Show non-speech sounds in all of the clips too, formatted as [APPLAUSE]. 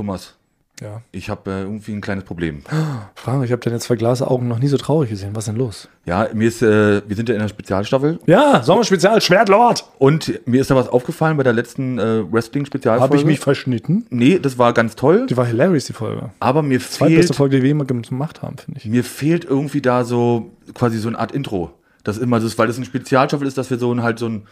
Thomas, Ja. ich habe äh, irgendwie ein kleines Problem. [GASPS] Frank, ich habe deine zwei Glasaugen noch nie so traurig gesehen. Was ist denn los? Ja, mir ist, äh, wir sind ja in der Spezialstaffel Ja, Sommerspezial, Schwertlord! und mir ist da was aufgefallen bei der letzten äh, Wrestling-Spezialfolge. Habe ich mich verschnitten? Nee, das war ganz toll, Die war hilarious, die Folge. aber mir Zweitbeste fehlt, Folge, die wir jemals gemacht haben, finde ich. mir fehlt irgendwie da so quasi so eine Art Intro. Das immer so, weil das eine Spezialstaffel ist, dass wir so ein halt so ein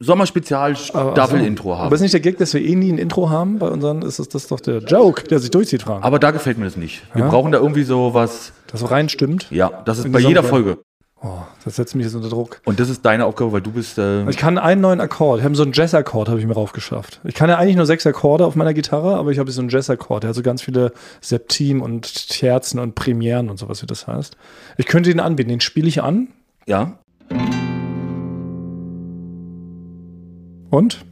Sommerspezial-Staffel-Intro Aber haben. ist nicht der Gag, dass wir eh nie ein Intro haben? Bei unseren ist das, das ist doch der Joke, der sich durchzieht, Frank. Aber da gefällt mir das nicht. Wir Ja? brauchen da irgendwie so was, Das so reinstimmt. ja, das ist In bei jeder Folge. Oh, das setzt mich jetzt unter Druck. Und das ist deine Aufgabe, weil du bist, äh, Ich kann einen neuen Akkord. Ich habe so einen Jazz-Akkord, habe ich mir raufgeschafft. Ich kann ja eigentlich nur sechs Akkorde auf meiner Gitarre, aber ich habe so einen Jazz-Akkord. Der hat so ganz viele Septim und Terzen und Premieren und sowas, wie das heißt. Ich könnte den anbieten. Den spiele ich an. ja, Und?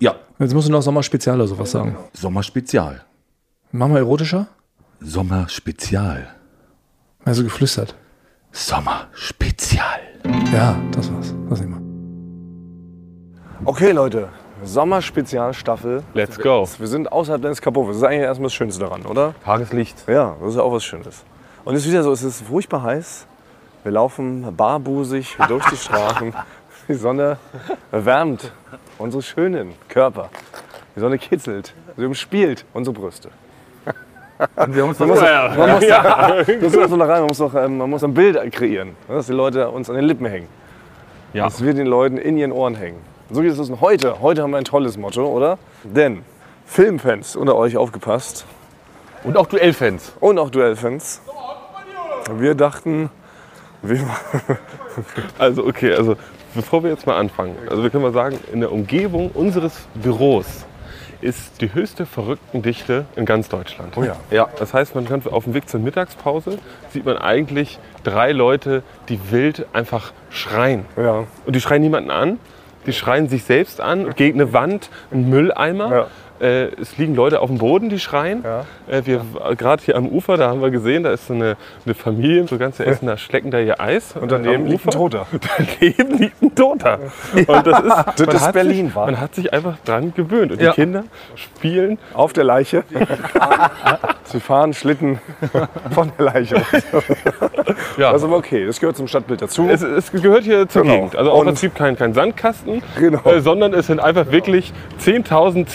ja, Jetzt musst du noch Sommerspezial oder sowas sagen. Sommerspezial. Machen wir erotischer? Sommerspezial. Also geflüstert. Sommerspezial. Ja, das war's. Das nehmen wir. Okay, Leute. Sommerspezialstaffel. Let's go. Wir sind außerhalb deines Kapofes. Das ist eigentlich erstmal das Schönste daran, oder? Tageslicht. Ja, das ist ja auch was Schönes. Und es ist wieder so, es ist furchtbar heiß. Wir laufen barbusig [LAUGHS] durch die Straßen. [LAUGHS] Die Sonne erwärmt unsere schönen Körper. Die Sonne kitzelt, sie umspielt unsere Brüste. Und wir haben uns Man muss, doch- man muss, [LAUGHS] das ist so da rein, man muss, doch, ähm, man muss ein Bild kreieren, dass die Leute uns an den Lippen hängen. Ja. Dass wir den Leuten in ihren Ohren hängen. So geht es heute. Heute haben wir ein tolles Motto, oder? Denn Filmfans unter euch aufgepasst Und auch Duellfans. und auch Duellfans. Wir dachten, wir Also okay, also bevor wir jetzt mal anfangen, also wir können mal sagen, in der Umgebung unseres Büros ist die höchste Verrücktendichte in ganz Deutschland. Oh ja. Ja, das heißt, man kann auf dem Weg zur Mittagspause sieht man eigentlich drei Leute, die wild einfach schreien. Ja. Und die schreien niemanden an, die schreien sich selbst an, gegen eine Wand, einen Mülleimer. Ja. Äh, es liegen Leute auf dem Boden, die schreien. Ja. Äh, wir gerade hier am Ufer, da haben wir gesehen, da ist so eine, eine Familie, so ganze [LAUGHS] Essen, da schlecken da ihr Eis. Und daneben liegt ein. Toter. [LAUGHS] Daneben liegt ein Toter. Und das ist, man ist Berlin, sich, wa? Man hat sich einfach dran gewöhnt. Und Ja. die Kinder spielen Auf der Leiche. [LAUGHS] Sie fahren Schlitten von der Leiche. ja, Das ist aber okay, das gehört zum Stadtbild dazu. Es, es gehört hier zur Genau. Gegend. Also auch im Prinzip kein, kein Sandkasten, Genau. äh, sondern es sind einfach wirklich 10.000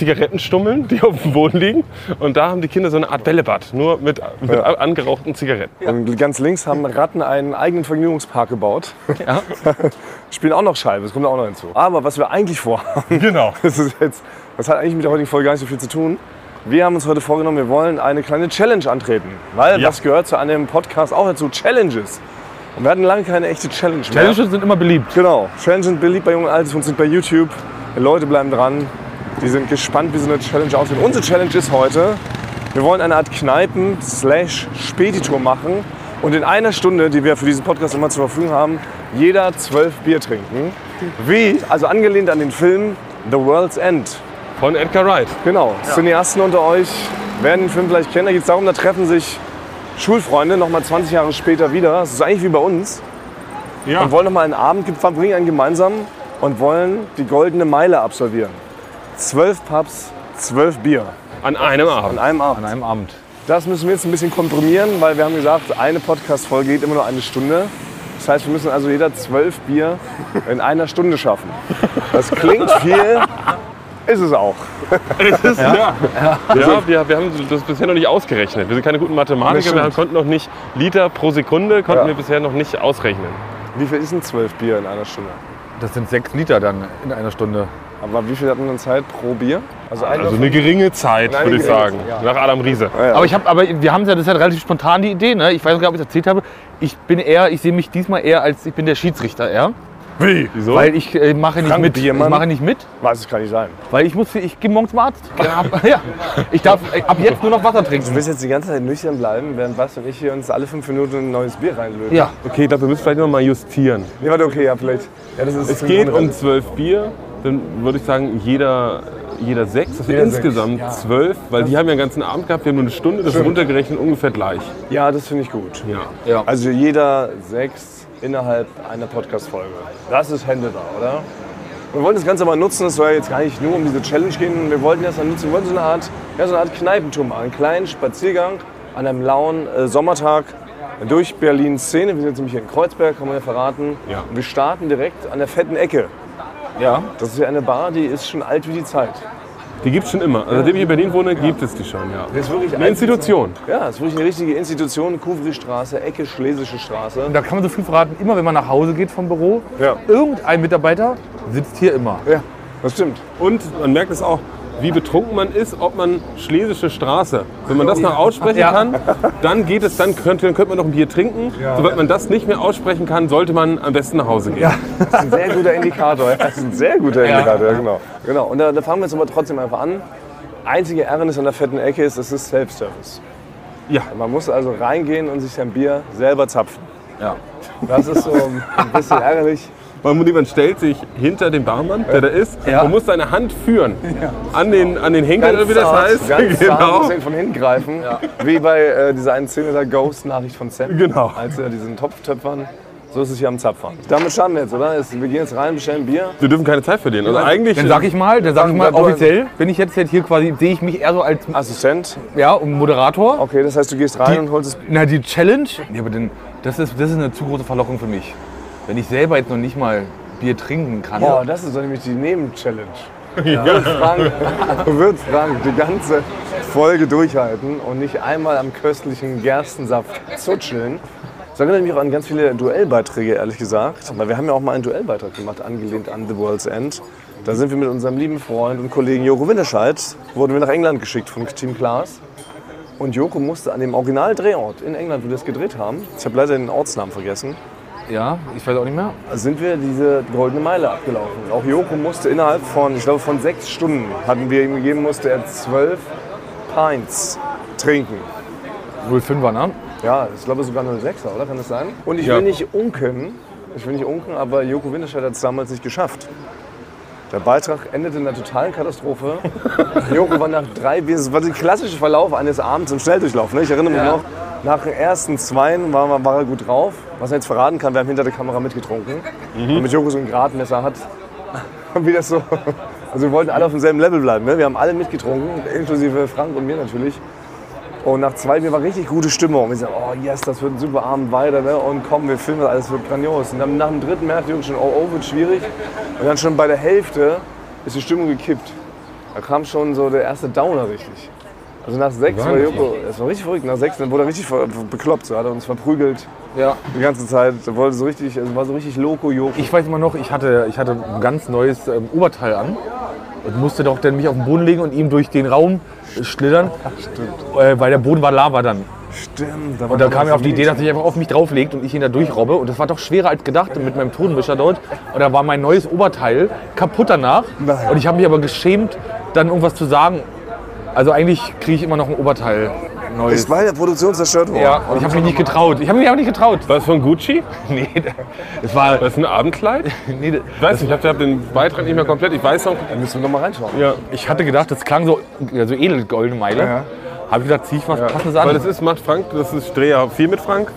Zigarettenstummeln, die auf dem Boden liegen. Und da haben die Kinder so eine Art Bällebad, nur mit, mit Ja. angerauchten Zigaretten. Und ganz links haben Ratten einen eigenen Vergnügungspark gebaut. Ja. [LAUGHS] Spielen auch noch Scheibe, das kommt auch noch hinzu. Aber was wir eigentlich vorhaben, Genau. [LAUGHS] das, ist jetzt, das hat eigentlich mit der heutigen Folge gar nicht so viel zu tun. Wir haben uns heute vorgenommen, wir wollen eine kleine Challenge antreten. Weil Ja. das gehört zu einem Podcast auch dazu, Challenges. Und wir hatten lange keine echte Challenge mehr. Challenges sind immer beliebt. Genau. Challenges sind beliebt bei Jungen und Altes, funktioniert bei YouTube. Die Leute bleiben dran. Die sind gespannt, wie so eine Challenge aussieht. Unsere Challenge ist heute, wir wollen eine Art Kneipen-Spätitour machen und in einer Stunde, die wir für diesen Podcast immer zur Verfügung haben, jeder zwölf Bier trinken. Wie, also angelehnt an den Film The World's End. Von Edgar Wright. Genau, Cineasten unter euch werden den Film vielleicht kennen. Da geht es darum, da treffen sich Schulfreunde noch mal 20 Jahre später wieder. Das ist eigentlich wie bei uns. Ja. Und wollen noch mal einen Abend verbringen, einen gemeinsamen und wollen die goldene Meile absolvieren. Zwölf Pubs, zwölf Bier An einem an Abend. einem Abend. an einem Abend. Das müssen wir jetzt ein bisschen komprimieren, weil wir haben gesagt, eine Podcast-Folge geht immer nur eine Stunde. Das heißt, wir müssen also jeder zwölf Bier in einer Stunde schaffen. Das klingt viel, ist es auch. Ja, ja wir, wir haben das bisher noch nicht ausgerechnet. Wir sind keine guten Mathematiker, wir konnten noch nicht Liter pro Sekunde, konnten Ja. wir bisher noch nicht ausrechnen. Wie viel ist denn zwölf Bier in einer Stunde? Das sind sechs Liter dann in einer Stunde. Aber wie viel hat man dann Zeit pro Bier? Also, ein Also eine geringe Zeit, würde ich sagen. Nach Adam Riese. Ja, ja. Aber ich habe, aber wir haben ja, das ist ja relativ spontan die Idee, ne? Ich weiß nicht, ob ich es erzählt habe. Ich bin eher, ich sehe mich diesmal eher als, ich bin der Schiedsrichter, ja? Wie? Wieso? Weil ich äh, mache nicht Frank mit. Ich Biermann? mache nicht mit, Weiß es kann nicht sein. weil ich muss, ich gehe morgens zum Arzt. [LAUGHS] Ja, ja. Ich darf äh, ab jetzt nur noch Wasser Du trinken. willst jetzt die ganze Zeit nüchtern bleiben, während Bas und ich hier uns alle fünf Minuten ein neues Bier reinlösen? Ja. okay, ich glaube, wir müssen vielleicht noch mal justieren. Nee, warte, okay, ja, vielleicht. Ja, das ist Es geht um zwölf Bier, dann würde ich sagen, jeder, jeder sechs. Das sind Jeder insgesamt zwölf, weil die haben ja den ganzen Abend gehabt, wir haben nur eine Stunde, das ist runtergerechnet ungefähr gleich. Ja, das finde ich gut. Ja. Also jeder sechs innerhalb einer Podcast-Folge. Das ist Hände da, oder? Wir wollten das Ganze aber nutzen, es soll jetzt gar nicht nur um diese Challenge gehen. Wir wollten das dann nutzen, wir wollten so eine Art ja, so eine Art Kneipentour machen. Einen kleinen Spaziergang an einem lauen äh, Sommertag durch Berlin Szene. Wir sind jetzt nämlich hier in Kreuzberg, kann man ja verraten. Ja. Und wir starten direkt an der fetten Ecke. Ja. Das ist ja eine Bar, die ist schon alt wie die Zeit. Die gibt es schon immer. Also, seitdem ich in Berlin wohne, gibt es die schon, ja. Das ist wirklich Eine Institution. Ja, das ist wirklich eine richtige Institution. Kuvri-Straße, Ecke Schlesische Straße. Und da kann man so viel verraten, immer wenn man nach Hause geht vom Büro, Ja. irgendein Mitarbeiter sitzt hier immer. Ja, das stimmt. Und man merkt es auch, wie betrunken man ist, ob man Schlesische Straße. Wenn man das noch aussprechen Ja. kann, dann geht es, dann könnte, dann könnte man noch ein Bier trinken. Sobald man das nicht mehr aussprechen kann, sollte man am besten nach Hause gehen. Das ist ein sehr guter Indikator. Das ist ein sehr guter Indikator, ja, genau. genau. Und da, da fangen wir jetzt aber trotzdem einfach an. Einzige Ärgernis an der fetten Ecke ist, es ist Self-Service. Ja. Man muss also reingehen und sich sein Bier selber zapfen. Ja. Das ist so ein bisschen ärgerlich. Man, man stellt sich hinter den Barmann, der da ist, Ja. und muss seine Hand führen an den, an den Henkel, oder wie das zart, heißt. Ganz [LAUGHS] zart, genau. muss ihn von hinten greifen. Wie bei äh, dieser einen Szene der Ghost-Nachricht von Sam. Genau. Als er diesen Topf töpfern. So ist es hier am Zapfern. Damit starten wir jetzt, oder? Wir gehen jetzt rein, bestellen Bier. Wir dürfen keine Zeit verlieren. Also eigentlich, Dann sag ich mal, dann sag ich mal offiziell, bin ich jetzt, jetzt hier quasi, sehe ich mich eher so als Assistent. ja, Moderator. Okay, das heißt, du gehst rein und holst das Na, die Challenge, ja, aber denn, das, ist, das ist eine zu große Verlockung für mich. Wenn ich selber jetzt noch nicht mal Bier trinken kann. Boah, das ist doch nämlich die Neben-Challenge. Ja. Wird Frank, wird Frank die ganze Folge durchhalten und nicht einmal am köstlichen Gerstensaft zutscheln. Das erinnert mich auch an ganz viele Duellbeiträge, ehrlich gesagt. Weil wir haben ja auch mal einen Duellbeitrag gemacht, angelehnt an The World's End. Da sind wir mit unserem lieben Freund und Kollegen Joko Winterscheid, wurden wir nach England geschickt von Team Klaas. Und Joko musste an dem Originaldrehort in England, wo wir das gedreht haben, ich habe leider den Ortsnamen vergessen, Ja, ich weiß auch nicht mehr. sind wir diese goldene Meile abgelaufen. Auch Joko musste innerhalb von, ich glaube, von sechs Stunden hatten wir ihm gegeben, musste er zwölf Pints trinken. 05er, ne? Ja, ich glaube sogar 06er, oder? Kann das sein? Und ich Ja. will nicht unken, ich will nicht unken, aber Joko Winterscheid hat es damals nicht geschafft. Der Beitrag endete in einer totalen Katastrophe. [LAUGHS] Joko war nach drei Bier, das war der klassische Verlauf eines Abends im Schnelldurchlauf. Ne? Ich erinnere mich noch, nach den ersten Zweien war, war er gut drauf. Was er jetzt verraten kann, wir haben hinter der Kamera mitgetrunken. Damit Joko so ein Gradmesser hat. [LAUGHS] Wie das so. Also wir wollten alle auf demselben Level bleiben. Ne? Wir haben alle mitgetrunken, inklusive Frank und mir natürlich. Und nach zwei Bier war richtig gute Stimmung. Wir sagten, oh yes, das wird ein super Abend weiter. Ne? Und komm, wir filmen das, alles wird grandios. Und dann nach dem dritten merkte Jürgen schon, oh, oh, wird schwierig. Und dann schon bei der Hälfte ist die Stimmung gekippt. Da kam schon so der erste Downer richtig. Also nach sechs war Joko, das war richtig verrückt. Nach sechs, dann wurde er richtig bekloppt. So hat er uns verprügelt Ja. die ganze Zeit. Er wollte so richtig, also war so richtig Loco Joko. Ich weiß immer noch, ich hatte, ich hatte ein ganz neues ähm, Oberteil an und musste doch dann mich auf den Boden legen und ihm durch den Raum schlittern, äh, weil der Boden war Lava dann. Stimmt. Und da kam er auf die Idee, dass ich einfach auf mich drauflegt und ich ihn da durchrobbe. Und das war doch schwerer als gedacht mit meinem Tonmischer dort. Und da war mein neues Oberteil kaputt danach. Und ich habe mich aber geschämt, dann irgendwas zu sagen. Also eigentlich kriege ich immer noch ein Oberteil neues. Ist bei der Produktion zerstört worden. Ja, und ich habe mich nicht getraut. Ich habe mich aber nicht getraut. [LAUGHS] war das von Gucci? Nee, es war. War das ein Abendkleid? [LAUGHS] Nee, Ich weiß nicht, ich habe den Beitrag nicht mehr komplett. Ich weiß noch. Da müssen wir noch mal reinschauen. Ja, ich hatte gedacht, das klang so, ja, so edel, goldene Meile. Ja. Habe ich gedacht, zieh ich was Passendes an. weil das ist, macht Frank, das ist, ich drehe ja viel mit Frank.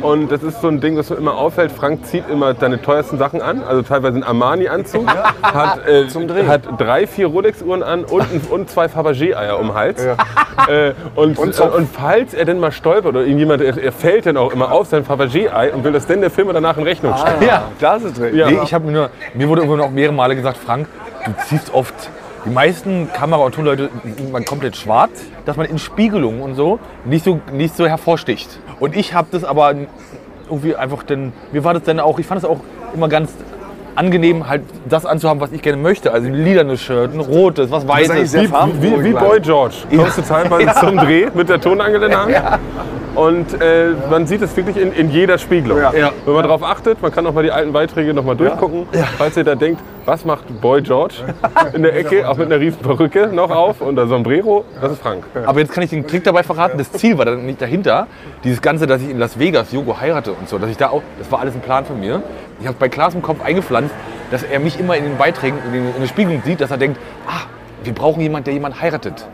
Und das ist so ein Ding, was mir immer auffällt. Frank zieht immer seine teuersten Sachen an, also teilweise einen Armani-Anzug, hat, äh, Drehen. hat drei, vier Rolex-Uhren an und, und zwei Fabergé-Eier um den Hals. Äh, und, und, Zopf. und falls er denn mal stolpert oder irgendjemand, er, er fällt dann auch immer auf sein Fabergé-Ei und will das denn der Firma danach in Rechnung stellen. ja. Das ist drin. Ja. Nee, ich habe mir nur, mir wurde irgendwann auch mehrere Male gesagt, Frank, du ziehst oft, die meisten Kamera- und Tonleute sind man komplett schwarz, dass man in Spiegelungen und so nicht so, nicht so hervorsticht. Und ich habe das aber irgendwie einfach, denn, mir war das dann auch, ich fand es auch immer ganz angenehm, halt das anzuhaben, was ich gerne möchte. Also ein lilanes Shirt, ein rotes, was weißes. Wie, wie, wie Boy George. Kommst du teilweise zum Dreh mit der Tonangel in der Hand. Und äh, man sieht es wirklich in, in jeder Spiegelung. Ja. Wenn man darauf achtet, man kann auch mal die alten Beiträge noch mal durchgucken. Falls ihr da denkt, was macht Boy George in der Ecke, auch mit einer riesen Perücke noch auf und der Sombrero, das ist Frank. Aber jetzt kann ich den Trick dabei verraten. Das Ziel war dann nicht dahinter. Dieses Ganze, dass ich in Las Vegas Jogo heirate und so, dass ich da auch, das war alles ein Plan von mir. Ich habe bei Klaas im Kopf eingepflanzt, dass er mich immer in den Beiträgen, in, den, in der Spiegelung sieht, dass er denkt, ah, wir brauchen jemanden, der jemanden heiratet.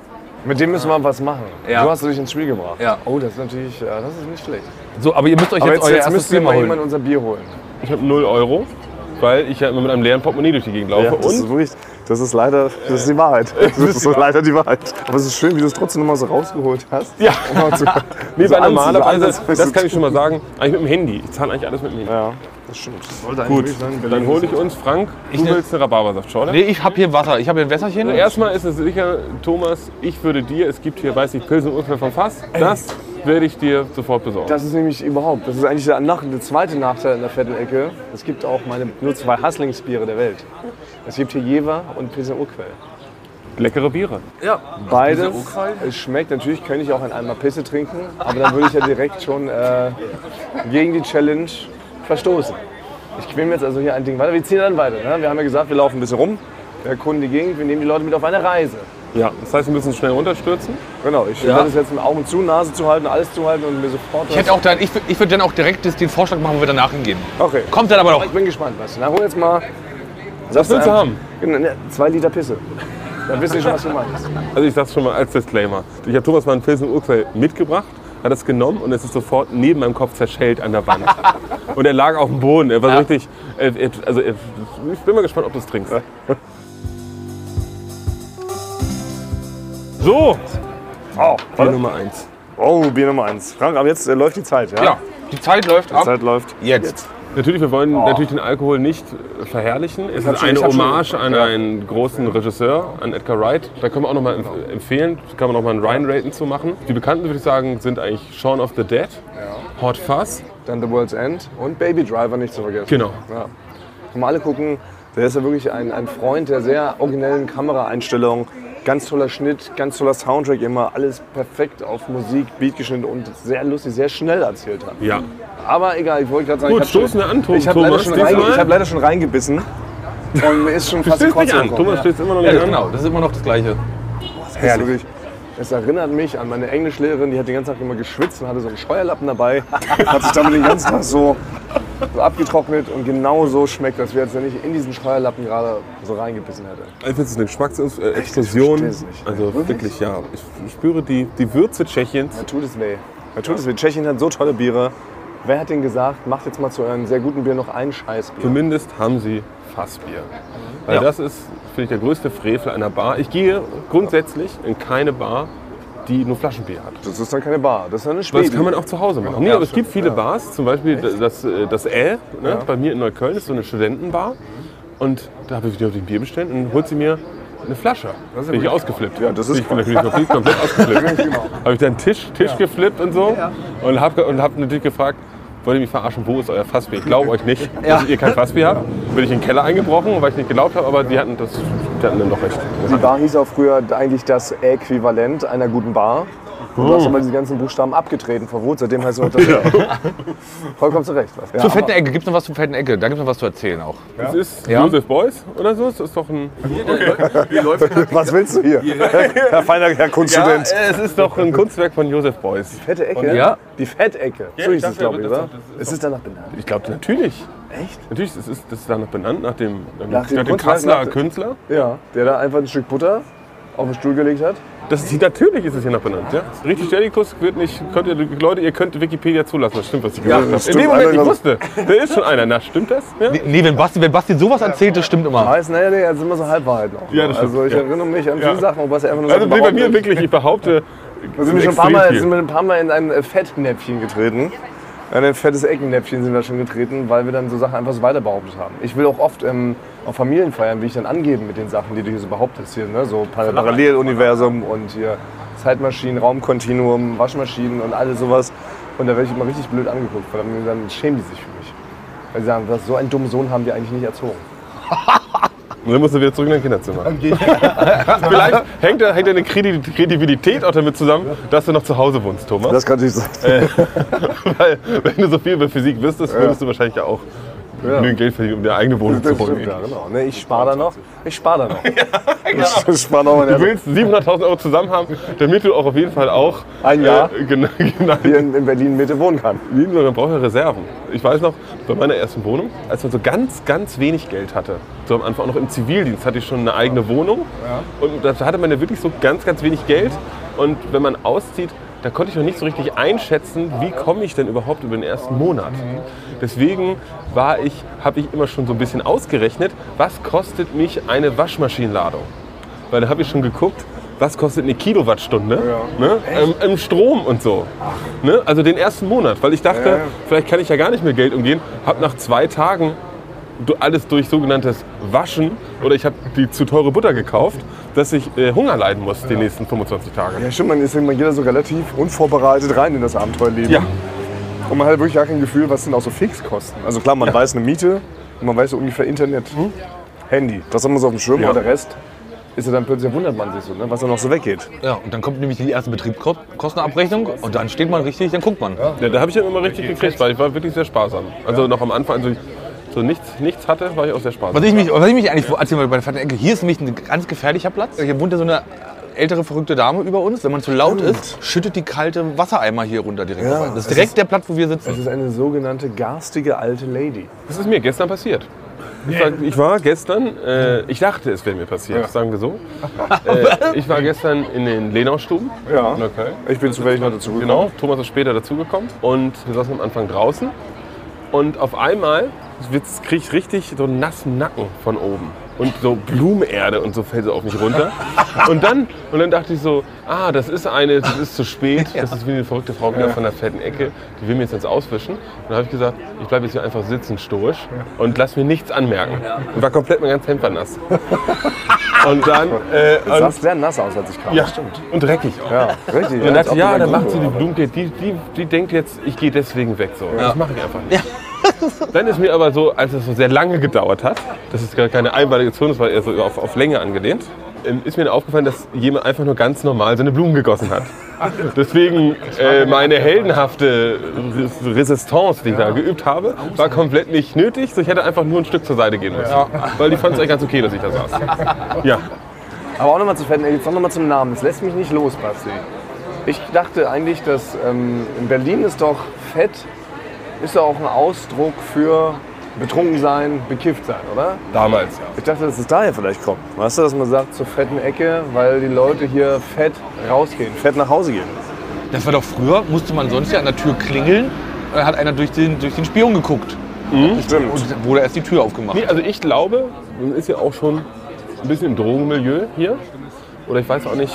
Mit dem müssen wir was machen. Ja. So hast du dich ins Spiel gebracht. Ja. Oh, das ist natürlich, ja, das ist nicht schlecht. So, aber ihr müsst euch Aber jetzt, jetzt, euer jetzt erstes müsst ihr Bier mal mal jemand holen. unser Bier holen. Ich habe 0 Euro, weil ich ja immer mit einem leeren Portemonnaie durch die Gegend laufe. das ist und wirklich, Das ist leider, das ist die Wahrheit. Das ist so leider die Wahrheit. Aber es ist schön, wie du es trotzdem nochmal so rausgeholt hast. Ja. Um mal zu- Nee, [LAUGHS] so anzu- normalerweise, das kann ich schon mal sagen, eigentlich mit dem Handy. Ich zahle eigentlich alles mit dem Handy. Ja, das stimmt. Das sollte Gut, sein. dann hole ich uns, Frank, du nehm- willst eine Rhabarbersaftschorle? Nee, ich habe hier Wasser. Ich habe hier ein Wässerchen. Erstmal ist es sicher, Thomas, ich würde dir, es gibt hier, weiß ich, Pilsen und Urquell vom Fass, das werde ich dir sofort besorgen. Das ist nämlich überhaupt, das ist eigentlich der, nach, der zweite Nachteil in der fetten Ecke. Es gibt auch meine nur zwei Hasslingsbiere der Welt. Es gibt hier Jever und Pilsner Urquell. Leckere Biere. Beides. Es schmeckt, natürlich könnte ich auch in einmal Pisse trinken, aber dann würde ich ja direkt schon äh, gegen die Challenge verstoßen. Ich quäle mir jetzt also hier ein Ding weiter. Wir ziehen dann weiter. Ne? Wir haben ja gesagt, wir laufen ein bisschen rum, wir erkunden die Gegend, wir nehmen die Leute mit auf eine Reise. Ja, das heißt, wir müssen schnell runterstürzen. Genau, ich werde es jetzt mit Augen zu, Nase zu halten, alles zu halten und mir sofort. Ich, hätte auch dann, ich, würd- ich würde dann auch direkt das- den Vorschlag machen, wo wir danach hingehen. okay. Kommt dann aber noch. Ich bin gespannt, was. Na, hol jetzt mal. Was willst du haben? Ne, Zwei Liter Pisse. Dann wisst ihr schon, was du meinst. Also ich sag's schon mal als Disclaimer. Ich habe Thomas mal einen Pilsen Urquell mitgebracht, hat es genommen und es ist sofort neben meinem Kopf zerschellt an der Wand. und er lag auf dem Boden. Er war so richtig, er, er, also er, ich bin mal gespannt, ob du es trinkst. So, Oh, Bier Nummer eins. oh Bier Nummer eins. Frank, aber jetzt äh, läuft die Zeit, ja? Ja, die Zeit läuft Die ab. Zeit läuft. Jetzt. Natürlich, wir wollen natürlich den Alkohol nicht verherrlichen. Es ist eine hab schon- Hommage an einen großen Regisseur, an Edgar Wright. Da können wir auch noch mal empf- empfehlen, da kann man noch mal einen Ryan-Raten zu machen. Die bekannten, würde ich sagen, sind eigentlich Shaun of the Dead, Hot Fuzz. Dann The World's End und Baby Driver nicht zu vergessen. Genau. Ja. Alle gucken. Der ist ja wirklich ein, ein Freund der sehr originellen Kameraeinstellung. Ganz toller Schnitt, ganz toller Soundtrack immer. Alles perfekt auf Musik, Beat geschnitten und sehr lustig, sehr schnell erzählt hat. Ja. Aber egal, ich wollte gerade sagen, Gut, ich habe stoßen wir an, Tom- ich hab leider, schon reinge- ich hab leider schon reingebissen. Und mir ist schon fast die Kotze an. gekommen. Thomas stößt immer noch Ja, nicht an. genau. Das ist immer noch das Gleiche. Das ist wirklich, es erinnert mich an meine Englischlehrerin, die hat den ganzen Tag immer geschwitzt und hatte so einen Scheuerlappen dabei. hat sich damit den ganzen Tag so, so abgetrocknet und genau so schmeckt das, wie als wenn ich in diesen Scheuerlappen gerade so reingebissen hätte. Ich finde es eine Geschmacksexplosion. nicht. Also Wirklich? wirklich, ja. Ich spüre die, die Würze Tschechiens. Da tut es weh. Da tut es weh. Tschechien hat so tolle Biere. Wer hat denn gesagt, macht jetzt mal zu euren sehr guten Bier noch ein Scheißbier? Zumindest haben sie Fassbier. Weil Ja. das ist, finde ich, der größte Frevel einer Bar. Ich gehe grundsätzlich in keine Bar, die nur Flaschenbier hat. Das ist dann keine Bar, das ist dann eine Das Späti. kann man auch zu Hause machen. Nee, aber es gibt viele Bars, zum Beispiel das, äh, das Ä, ne, bei mir in Neukölln ist so eine Studentenbar. Und da habe ich wieder ein Bier bestellt und holt sie mir eine Flasche. Bin ich ausgeflippt. Ja, das ist ich bin natürlich komplett, komplett [LAUGHS] ausgeflippt. habe ich dann Tisch, Tisch geflippt und so und habe und hab natürlich gefragt, wollt ihr mich verarschen, wo ist euer Fassbier? Ich glaube euch nicht, [LAUGHS] dass ihr kein Fassbier habt. Bin ich in den Keller eingebrochen, weil ich nicht geglaubt habe, aber die hatten, das, die hatten dann doch recht. Die Bar hieß auch früher eigentlich das Äquivalent einer guten Bar. Du hast aber diese ganzen Buchstaben abgetreten vor Wut, seitdem heißt es heute [LAUGHS] das Vollkommen zu Recht. Ja, Zur fetten Ecke. Gibt es noch was zur fetten Ecke? Da gibt es noch was zu erzählen auch. Das ist Ja? Joseph Beuys oder so. Das ist doch ein. [LAUGHS] Was willst du hier? Herr feiner Herr Kunststudent. Ja, es ist doch ein Kunstwerk von Joseph Beuys. Fette Ecke? Ja. Die Fettecke. Ja, so hieß es, glaube ich, oder? Es ist danach benannt. Ich glaube natürlich. Echt? Natürlich, das ist, das ist danach benannt, nach dem, nach Nach dem nach- Künstler. Ja. Der da einfach ein Stück Butter auf den Stuhl gelegt hat. Das ist, natürlich ist es hier noch benannt. Ja? Richtig Stellikus wird nicht, könnt ihr, Leute, ihr könnt Wikipedia zulassen, das stimmt, was ich gesagt habe. In dem Moment, ich wusste, [LAUGHS] da ist schon einer. Na, stimmt das? Ja? Nee, wenn Basti, wenn Basti sowas erzählt, das stimmt immer. Heißt, naja, nee, das sind immer so Halbwahrheiten auch. Ja, das stimmt. also ich Ja. erinnere mich an viele Ja. Sachen, was er einfach nur Also so bei mir wirklich, ich behaupte, [LAUGHS] Da sind wir schon ein paar Mal, viel. sind wir ein paar Mal in ein äh, Fettnäpfchen getreten. In ein fettes Eckennäpfchen sind wir schon getreten, weil wir dann so Sachen einfach so weiter behauptet haben. Ich will auch oft ähm, auf Familienfeiern, wie ich dann angeben mit den Sachen, die du hier so behauptest. Hier, ne? So Par- Paralleluniversum und hier Zeitmaschinen, Raumkontinuum, Waschmaschinen und alles sowas. Und da werde ich immer richtig blöd angeguckt. Weil dann, dann schämen die sich für mich. Weil sie sagen, was, so einen dummen Sohn haben wir eigentlich nicht erzogen. Und dann musst du wieder zurück in dein Kinderzimmer. [LAUGHS] Vielleicht hängt, da- hängt deine Kredi- Kredibilität auch damit zusammen, dass du noch zu Hause wohnst, Thomas. Das kann natürlich sein. [LAUGHS] Weil, wenn du so viel über Physik wüsstest, würdest du wahrscheinlich ja genügend Geld verdienen, um dir eigene Wohnung zu stimmt, ja, genau. Ne, ich spare da noch. Ich spare da noch. [LAUGHS] Ich spare noch meine Du willst 700.000 Euro zusammen haben, damit du auch auf jeden Fall auch Ein Jahr? äh, genau, [LAUGHS] genau, hier in, in Berlin Mitte wohnen kann. man braucht ja Reserven. Ich weiß noch, bei meiner ersten Wohnung, als man so ganz, ganz wenig Geld hatte, so am Anfang auch noch im Zivildienst, hatte ich schon eine eigene Wohnung. Und da hatte man ja wirklich so ganz, ganz wenig Geld. Und wenn man auszieht, da konnte ich noch nicht so richtig einschätzen, wie komme ich denn überhaupt über den ersten Monat. Deswegen war ich, habe ich immer schon so ein bisschen ausgerechnet, was kostet mich eine Waschmaschinenladung. Weil da habe ich schon geguckt, was kostet eine Kilowattstunde ne? Im, im Strom und so. Ne? Also den ersten Monat, weil ich dachte, vielleicht kann ich ja gar nicht mehr Geld umgehen. Habe nach zwei Tagen alles durch sogenanntes Waschen oder ich habe die zu teure Butter gekauft, dass ich äh, Hunger leiden muss die nächsten 25 Tage. Ja, stimmt, man ist immer jeder so relativ unvorbereitet rein in das Abenteuerleben. Ja. Und man hat wirklich gar kein Gefühl, was sind auch so Fixkosten. Also klar, man weiß eine Miete und man weiß so ungefähr Internet, Handy. Das haben wir so auf dem Schirm, Ja. aber der Rest ist ja dann plötzlich wundert man sich so, ne, was da noch so weggeht. Ja, und dann kommt nämlich die erste Betriebskostenabrechnung und dann steht man richtig, dann guckt man. Ja, da habe ich dann immer richtig gekriegt, weil ich war wirklich sehr sparsam. Also noch am Anfang, als ich so nichts, nichts hatte, war ich auch sehr sparsam. Was ich mich, was ich mich eigentlich erzählen wollte bei der fetten Ecke, hier ist nämlich ein ganz gefährlicher Platz. Hier wohnt ja so eine ältere verrückte Dame über uns. Wenn man zu laut ist, schüttet die kalte Wassereimer hier runter direkt. Ja, rein. Das ist direkt der Platz, wo wir sitzen. ist eine sogenannte garstige alte Lady. Das ist mir gestern passiert. Ich war, ich war gestern, äh, ich dachte, es wäre mir passiert, sagen wir so. [LAUGHS] Äh, ich war gestern in den Lenaustuben. Ja. Okay. Ich bin zufällig noch dazu gekommen. Genau, Thomas ist später dazugekommen und wir saßen am Anfang draußen und auf einmal kriege ich richtig so einen nassen Nacken von oben und so Blumenerde und so fällt so auf mich runter [LAUGHS] und dann und dann dachte ich so, ah, das ist eine, das ist zu spät, [LAUGHS] das ist wie eine verrückte Frau wieder von der fetten Ecke, die will mir jetzt ins Auswischen und dann habe ich gesagt, ich bleibe jetzt hier einfach sitzen stoisch und lass mir nichts anmerken und war komplett mein ganzes Hemd nass [LAUGHS] und dann äh, Du sahst sehr nass aus, als ich kam. ja, stimmt. Und dreckig auch. Ja, richtig. Und dann dachte ich, ja, dann macht sie die Blumen- Blumenkette, die, die, die denkt jetzt, ich gehe deswegen weg. So. Das mache ich einfach nicht. Dann ist mir aber so, als es so sehr lange gedauert hat, das ist gar keine einmalige Zone, das war eher so auf, auf Länge angelehnt, ähm, ist mir aufgefallen, dass jemand einfach nur ganz normal seine Blumen gegossen hat. Deswegen äh, meine heldenhafte Res- Resistance, die ich da geübt habe, war komplett nicht nötig. So, ich hätte einfach nur ein Stück zur Seite gehen müssen. Weil die fand es eigentlich ganz okay, dass ich da saß. Ja. Aber auch nochmal zu fetten, jetzt noch mal zum Namen. Es lässt mich nicht los, Basti. Ich dachte eigentlich, dass ähm, in Berlin ist doch Fett, ist doch auch ein Ausdruck für betrunken sein, bekifft sein, oder? Damals, ja. Ich dachte, dass es daher vielleicht kommt. Weißt du, dass man sagt zur fetten Ecke, weil die Leute hier fett rausgehen, fett nach Hause gehen. Das war doch früher, musste man sonst ja an der Tür klingeln, dann hat einer durch den, durch den Spion geguckt. Stimmt. Und dann wurde erst die Tür aufgemacht. Nee, also ich glaube, man ist ja auch schon ein bisschen im Drogenmilieu hier. Oder ich weiß auch nicht,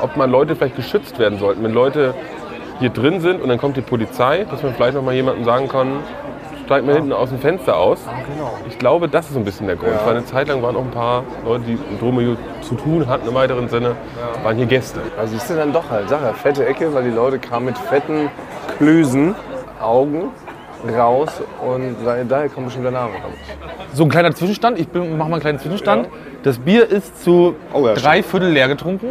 ob man Leute vielleicht geschützt werden sollten. Wenn Leute hier drin sind und dann kommt die Polizei, dass man vielleicht noch mal jemandem sagen kann, steigt mal hinten aus dem Fenster aus. Ich glaube, das ist so ein bisschen der Grund. Weil eine Zeit lang waren auch ein paar Leute, die im Drogenmilieu zu tun hatten im weiteren Sinne, waren hier Gäste. Also siehst du dann doch halt, sag ja, fette Ecke, weil die Leute kamen mit fetten Klösen, Augen raus und daher- kommt bestimmt der Name. So ein kleiner Zwischenstand, ich bin- mach mal einen kleinen Zwischenstand. Das Bier ist zu Oh ja, drei Viertel leer getrunken.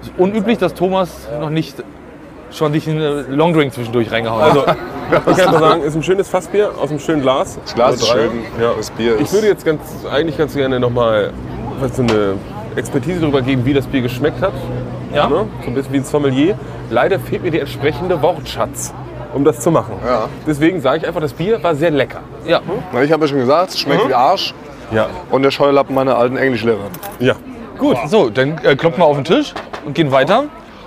Es ist unüblich, dass Thomas noch nicht schon sich einen Longdrink zwischendurch reingehauen hat. Also, ich kann mal sagen, ist ein schönes Fassbier aus einem schönen Glas. Das Glas ist schön, Ja. das Bier Ich würde jetzt ganz, eigentlich ganz gerne nochmal so eine Expertise darüber geben, wie das Bier geschmeckt hat. Ja? Ne? So ein bisschen wie ein Sommelier. Leider fehlt mir der entsprechende Wortschatz, um das zu machen. Ja. Deswegen sage ich einfach, das Bier war sehr lecker. ja. Na, ich habe ja schon gesagt, es schmeckt wie Arsch. Ja. Und der Scheuerlappen meiner alten Englischlehrerin. Ja. Gut, so, dann äh, klopfen wir auf den Tisch und gehen weiter.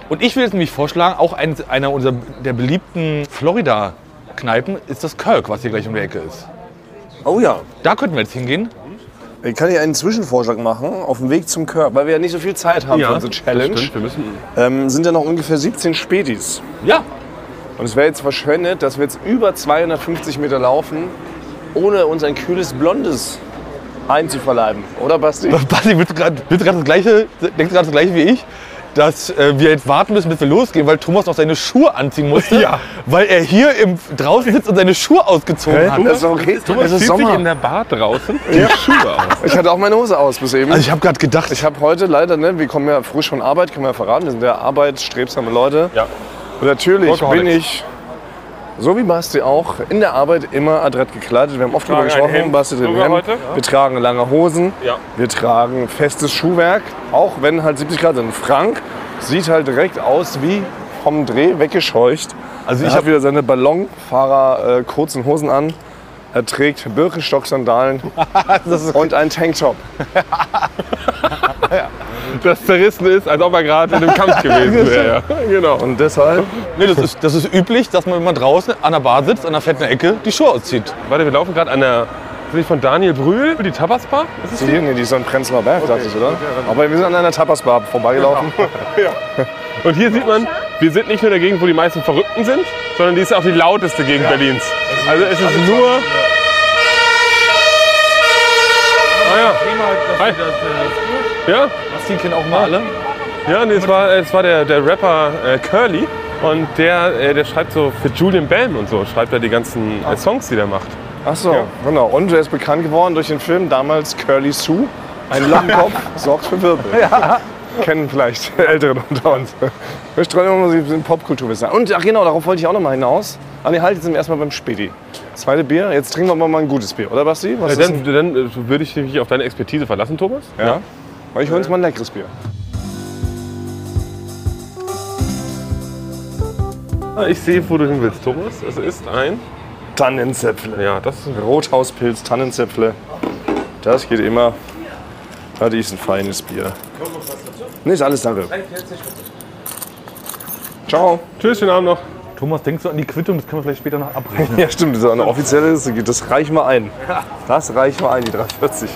Und ich will jetzt nämlich vorschlagen, auch ein, einer unserer der beliebten Florida-Kneipen ist das Kirk, was hier gleich um die Ecke ist. Oh ja. Da könnten wir jetzt hingehen. Ich kann hier einen Zwischenvorschlag machen auf dem Weg zum Körper, weil wir ja nicht so viel Zeit haben für unsere Challenge. Stimmt, wir müssen. Ähm, sind ja noch ungefähr 17 Spätis. Ja, Und es wäre jetzt verschwendet, dass wir jetzt über 250 Meter laufen, ohne uns ein kühles Blondes einzuverleiben. Oder Basti? [LAUGHS] Basti, willst du gerade das gleiche, denkst du gerade das gleiche wie ich? Dass äh, wir jetzt warten müssen, bis wir losgehen, weil Thomas noch seine Schuhe anziehen musste. Ja. Weil er hier im, draußen sitzt und seine Schuhe ausgezogen hat. Das ist okay. Thomas es ist zieht sich Sommer. in der Bar draußen die Schuhe aus. Ich hatte auch meine Hose aus bis eben. Also ich habe gerade gedacht, Ich habe heute leider, ne, wir kommen ja frisch von Arbeit, können wir ja verraten, wir sind ja arbeitsstrebsame Leute. Ja. Und natürlich bin ich, so wie Basti auch, in der Arbeit immer adrett gekleidet. Wir haben oft darüber gesprochen, Basti trägt Hemd. heute. Wir tragen lange Hosen, Ja. wir tragen festes Schuhwerk, auch wenn halt 70 Grad sind. Frank sieht halt direkt aus wie vom Dreh weggescheucht. Also ich hat hab- wieder seine Ballonfahrer äh, kurzen Hosen an. Er trägt Birkenstock-Sandalen [LAUGHS] und einen Tanktop. [LAUGHS] [LAUGHS] das zerrissen ist, als ob er gerade in einem Kampf gewesen wäre. Ja. [LAUGHS] Genau. Und deshalb, Nee, das, ist, das ist üblich, dass man, wenn man draußen an der Bar sitzt, an der fetten Ecke, die Schuhe auszieht. Warte, wir laufen gerade an der. Sind die von Daniel Brühl, die Tapasbar? Ist die hier, nee, die ist so ein Prenzlauer Berg, dachte ich, oder? Aber wir sind an einer Tapasbar vorbeigelaufen. [LAUGHS] Und hier sieht man, wir sind nicht nur der Gegend, wo die meisten Verrückten sind, sondern die ist auch die lauteste Gegend Berlins. Also es ist nur. Ah ja. Hi. Ja, Das die kennen auch mal alle. ja nee, es war, es war der, der Rapper äh, Curly. Und der, äh, der schreibt so für Julian Bam und so, schreibt er die ganzen äh, Songs, die der macht. Ach so, genau. Und er ist bekannt geworden durch den Film damals Curly Sue. Ein Lampenkopf [LAUGHS] sorgt für Wirbel. Kennen vielleicht [LAUGHS] Ältere unter uns. Wir streuen immer so ein Popkulturwissen. Und ach genau, darauf wollte ich auch noch mal hinaus. Ah nee, halt, jetzt sind wir erstmal beim Späti. Zweite Bier, jetzt trinken wir mal ein gutes Bier, oder Basti? Was Äh, ist dann dann äh, würde ich mich auf deine Expertise verlassen, Thomas. Ja. Weil ich hole uns mal ein leckeres Bier. Ah, Ich sehe, wo du hin willst, Thomas. Es ist ein. Tannenzäpfle. Ja, das ist ein Rothauspilz, Tannenzäpfle. Das geht immer. Das ist ein feines Bier. Nee, ist alles danke. Ciao. Tschüss, schönen Abend noch. Thomas, denkst du an die Quittung? Das können wir vielleicht später noch abrechnen. [LAUGHS] Ja, stimmt, das ist eine offizielle Liste. Das reichen wir ein. Das reichen wir ein, die 340.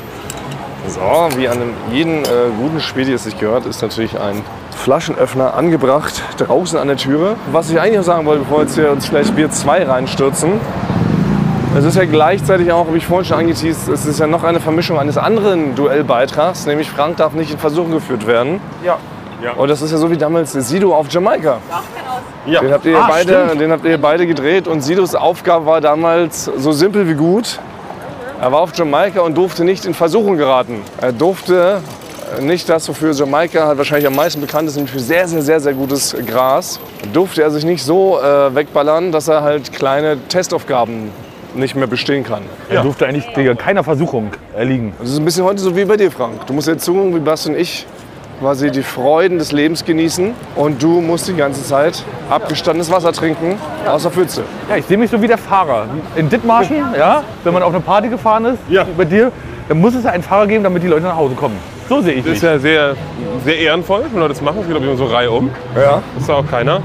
So, wie an einem jeden äh, guten Späti es sich gehört, ist natürlich ein Flaschenöffner angebracht draußen an der Türe. Was ich eigentlich noch sagen wollte, bevor wir jetzt hier uns vielleicht Bier 2 reinstürzen, es ist ja gleichzeitig auch, wie ich vorhin schon angeteased, es ist ja noch eine Vermischung eines anderen Duellbeitrags, nämlich Frank darf nicht in Versuchung geführt werden. Ja. Und das ist ja so wie damals Sido auf Jamaika. Ja. Den habt, ihr Ah, beide, stimmt. den habt ihr beide gedreht und Sidos Aufgabe war damals so simpel wie gut. Er war auf Jamaika und durfte nicht in Versuchung geraten. Er durfte nicht das, wofür Jamaika halt wahrscheinlich am meisten bekannt ist, nämlich für sehr, sehr, sehr, sehr gutes Gras. Durfte er sich nicht so äh, wegballern, dass er halt kleine Testaufgaben nicht mehr bestehen kann. Er durfte eigentlich keiner Versuchung erliegen. Das ist ein bisschen heute so wie bei dir, Frank. Du musst jetzt zugucken, wie Basti und ich quasi die Freuden des Lebens genießen und du musst die ganze Zeit abgestandenes Wasser trinken aus der Pfütze. Ja, ich sehe mich so wie der Fahrer. In Dithmarschen, ja, wenn man auf eine Party gefahren ist, Ja. bei dir, dann muss es ja einen Fahrer geben, damit die Leute nach Hause kommen. So sehe ich Das mich. ist ja sehr, sehr ehrenvoll, wenn Leute das machen. Ich glaube, immer so Reihe um. Ja. Das ist auch keiner.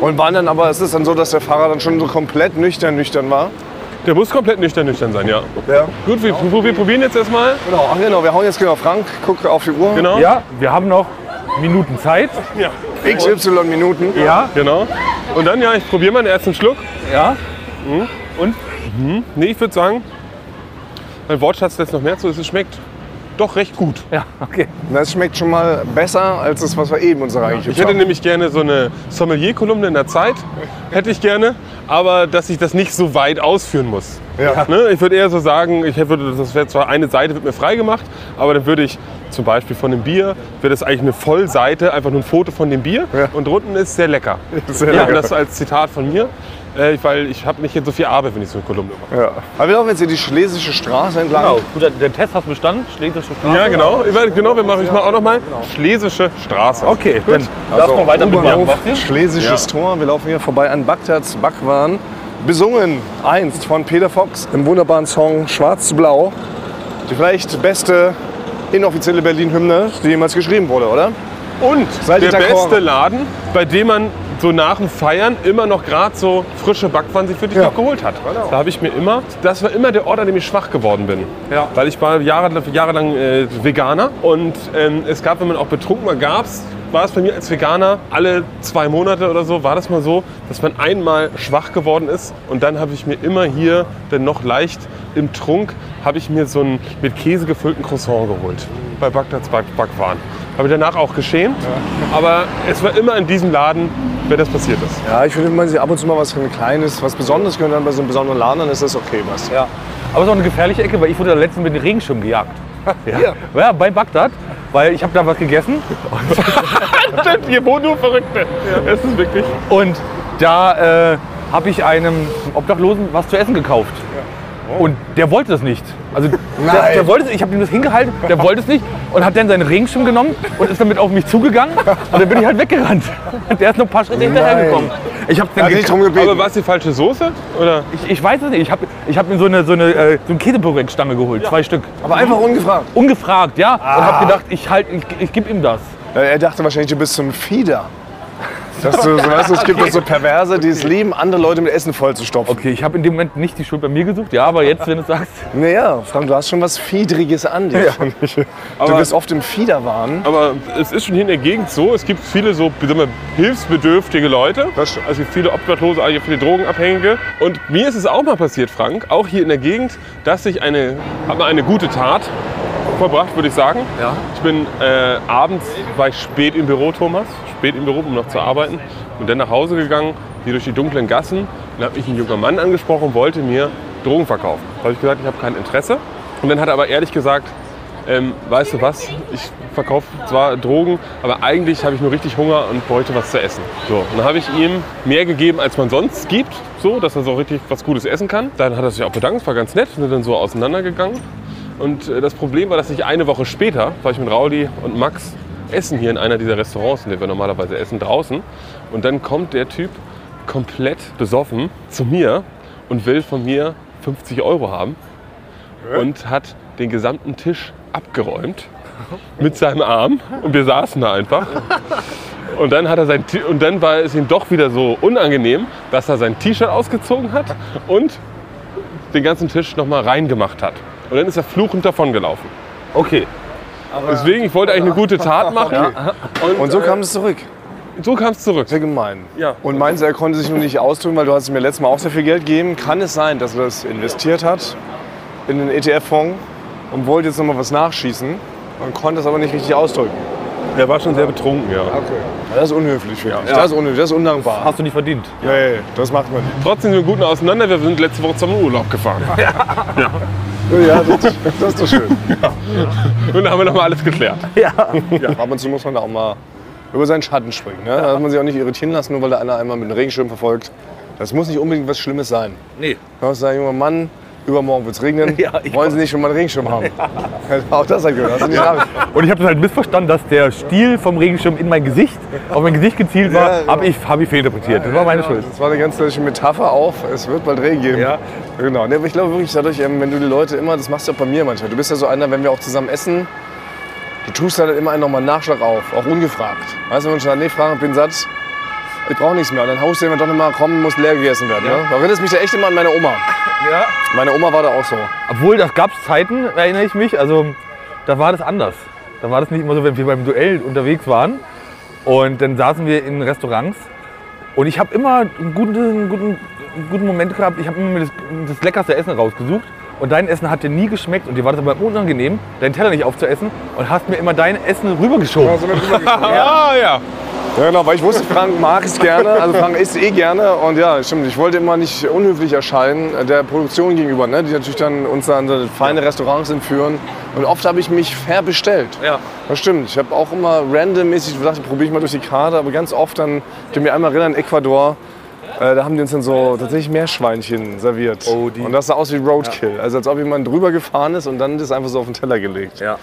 Und waren dann aber, ist es dann so, dass der Fahrer dann schon so komplett nüchtern nüchtern war? Der muss komplett nüchtern nüchtern sein, ja. Ja. Gut, wir, wir probieren jetzt erstmal. Genau, ach genau, wir hauen jetzt genau Frank, guck auf die Uhr. Genau. Ja, wir haben noch Minuten Zeit. Ja. XY Minuten. Ja, Genau. Und dann, ja, ich probiere mal den ersten Schluck. ja. Nee, ich würde sagen, mein Wortschatz lässt noch mehr zu. Es schmeckt doch recht gut. Ja, okay. Das schmeckt schon mal besser als das, was wir eben uns eigentlich Ich hätte nämlich gerne so eine Sommelier-Kolumne in der Zeit. Hätte ich gerne. Aber dass ich das nicht so weit ausführen muss. Ja. Ne? Ich würde eher so sagen, ich würde, das wäre zwar eine Seite wird mir freigemacht, aber dann würde ich zum Beispiel von dem Bier, wäre das eigentlich eine Vollseite, einfach nur ein Foto von dem Bier Ja. und drunten ist sehr lecker. [LAUGHS] Sehr ja, lecker. Das als Zitat von mir, äh, weil ich habe nicht jetzt so viel Arbeit, wenn ich so eine Kolumne mache. Ja. Aber wir laufen jetzt hier die Schlesische Straße entlang. Genau. Gut, der, Test hat bestanden. Schlesische Straße. Ja, genau. Ich genau wir machen ich mal auch noch mal Schlesische Straße. Okay, dann lass Also, mal weiter mit Basti. Schlesisches Tor. Wir laufen hier vorbei an Bagdads Backwaren. Besungen einst von Peter Fox im wunderbaren Song Schwarz zu Blau. Die vielleicht beste inoffizielle Berlin-Hymne, die jemals geschrieben wurde, oder? Und Seid der beste Laden, bei dem man so nach dem Feiern immer noch gerade so frische Backwaren sich für dich Ja. noch geholt hat. Da habe ich mir immer, das war immer der Ort, an dem ich schwach geworden bin. Ja. Weil ich war jahre, jahrelang äh, Veganer und ähm, es gab, wenn man auch betrunken war, gab's war es bei mir als Veganer alle zwei Monate oder so, war das mal so, dass man einmal schwach geworden ist und dann habe ich mir immer hier, dann noch leicht im Trunk, habe ich mir so einen mit Käse gefüllten Croissant geholt. Bei Bagdads Back Backwaren. Habe ich danach auch geschämt, aber es war immer in diesem Laden, wenn das passiert ist. Ja, ich finde, wenn man sich ab und zu mal was ein kleines, was Besonderes gehört, dann bei so einem besonderen Laden, dann ist das okay, was. Ja. Aber es ist auch eine gefährliche Ecke, weil ich wurde da letztens mit dem Regenschirm gejagt. [LAUGHS] Ja, ja bei Bagdad, weil ich habe da was gegessen [LAUGHS] Hier wohnen nur Verrückte. Es ist wirklich. und da äh, habe ich einem Obdachlosen was zu essen gekauft. Und der wollte das nicht. Also der, [LAUGHS] der wollte ich habe ihm das hingehalten, der wollte es nicht und hat dann seinen Regenschirm genommen und ist damit auf mich zugegangen und dann bin ich halt weggerannt. Und [LAUGHS] der ist noch ein paar Schritte hinterhergekommen. Ich habe hat nicht drum gebeten. Aber war es die falsche Soße? Oder? ich, ich weiß es nicht. Ich habe ich hab mir so eine, so eine, äh, so eine Käsebrötstange geholt, zwei Stück. Aber einfach ungefragt. Ungefragt, ja. Und habe gedacht, ich, halt, ich, ich gebe ihm das. Äh, Er dachte wahrscheinlich, du bist so ein Fieder. Dass du, so, weißt du, es gibt doch so Perverse, die es lieben, andere Leute mit Essen vollzustopfen. Okay, ich habe in dem Moment nicht die Schuld bei mir gesucht, ja, aber jetzt, wenn du sagst, [LAUGHS] Naja, Frank, du hast schon was Fiedriges an dir. ich. Du Aber- bist oft im Fiederwahn. Aber es ist schon hier in der Gegend so, es gibt viele so wir, hilfsbedürftige Leute. Das. Also viele Obdachlose, eigentlich viele Drogenabhängige. Und mir ist es auch mal passiert, Frank, auch hier in der Gegend, dass ich eine, hab mal eine gute Tat vollbracht, würde ich sagen. Ja. Ich bin äh, abends, war ich spät im Büro, Thomas, spät im Büro, um noch zu arbeiten. Und dann nach Hause gegangen, hier durch die dunklen Gassen. Dann hat mich ein junger Mann angesprochen, wollte mir Drogen verkaufen. Da habe ich gesagt, ich habe kein Interesse. Und dann hat er aber ehrlich gesagt, ähm, weißt du was, ich verkaufe zwar Drogen, aber eigentlich habe ich nur richtig Hunger und bräuchte was zu essen. So, und dann habe ich ihm mehr gegeben, als man sonst gibt, so, dass er so richtig was Gutes essen kann. Dann hat er sich auch bedankt, war ganz nett, sind dann so auseinandergegangen. Und äh, das Problem war, dass ich eine Woche später, war ich mit Rauli und Max essen hier in einer dieser Restaurants, in denen wir normalerweise essen, draußen. Und dann kommt der Typ komplett besoffen zu mir und will von mir 50 Euro haben und hat den gesamten Tisch abgeräumt mit seinem Arm und wir saßen da einfach. Und dann, hat er sein, und dann war es ihm doch wieder so unangenehm, dass er sein T-Shirt ausgezogen hat und den ganzen Tisch nochmal reingemacht hat. Und dann ist er fluchend davongelaufen. okay. Deswegen, ich wollte eigentlich eine gute Tat machen. Und, Und so äh, kam es zurück. so kam es zurück. Sehr gemein. Ja. Und meinst du, er konnte sich nur nicht ausdrücken, weil du hast ja letztes Mal auch sehr viel Geld gegeben. Kann es sein, dass er das investiert hat in den ETF-Fonds und wollte jetzt nochmal was nachschießen und konnte es aber nicht richtig ausdrücken? Er war schon sehr betrunken, ja. Das ist unhöflich, finde ich. Ja. Das ist unhöflich, das ist undankbar. Hast du nicht verdient. Nee, das macht man nicht. Trotzdem sind wir gut auseinander. Wir sind letzte Woche zum Urlaub gefahren. Ja, das, das ist doch schön. Und da haben wir nochmal alles geklärt. Ab und zu muss man da auch mal über seinen Schatten springen. Ne? Da darf man sich auch nicht irritieren lassen, nur weil da einer einmal mit einem Regenschirm verfolgt. Das muss nicht unbedingt was Schlimmes sein. Nee. Du kannst sagen, junger Mann, übermorgen wird es regnen. [LAUGHS] Ja, ich Wollen Sie nicht schon mal einen Regenschirm haben? [LAUGHS] [LAUGHS] auch das hat gehört. Ja. Und ich habe das halt missverstanden, dass der Stiel vom Regenschirm in mein Gesicht, auf mein Gesicht gezielt war, Ja, genau. habe ich, hab ich fehlinterpretiert. Das war meine Schuld. Das war eine ganz deutliche Metapher auf, es wird bald Regen geben. Ja. Genau. Nee, aber ich glaube wirklich dadurch, ähm, wenn du die Leute immer, das machst du auch bei mir manchmal. Du bist ja so einer, wenn wir auch zusammen essen, du tust halt immer einen nochmal einen Nachschlag auf, auch ungefragt. Weißt du, wenn schon sagt, nee, ich bin satt, ich brauche nichts mehr. Und dann haust du immer doch immer, komm, muss leer gegessen werden. Ne? Da erinnerst mich da echt immer an meine Oma. Ja. Meine Oma war da auch so. Obwohl, das gab es Zeiten, erinnere ich mich, also da war das anders. Da war das nicht immer so, wenn wir beim Duell unterwegs waren und dann saßen wir in Restaurants und ich habe immer einen guten, einen, guten, einen guten Moment gehabt. Ich habe immer mir das, das leckerste Essen rausgesucht und dein Essen hat dir nie geschmeckt und dir war das aber unangenehm, deinen Teller nicht aufzuessen und hast mir immer dein Essen rübergeschoben. [LAUGHS] Ah, ja. Ja, genau, weil ich wusste, Frank mag es gerne. Also Frank isst eh gerne. Und ja, stimmt, ich wollte immer nicht unhöflich erscheinen äh, der Produktion gegenüber, ne? die natürlich dann uns an so feine Restaurants entführen. Und oft habe ich mich fair bestellt. Ja. Das stimmt. Ich habe auch immer randommäßig gedacht, probiere ich mal durch die Karte. Aber ganz oft dann, ich kann mich einmal erinnern, in Ecuador, äh, da haben die uns dann so tatsächlich Meerschweinchen serviert. Oh, und das sah aus wie Roadkill. Also als ob jemand drüber gefahren ist und dann das einfach so auf den Teller gelegt. Ja.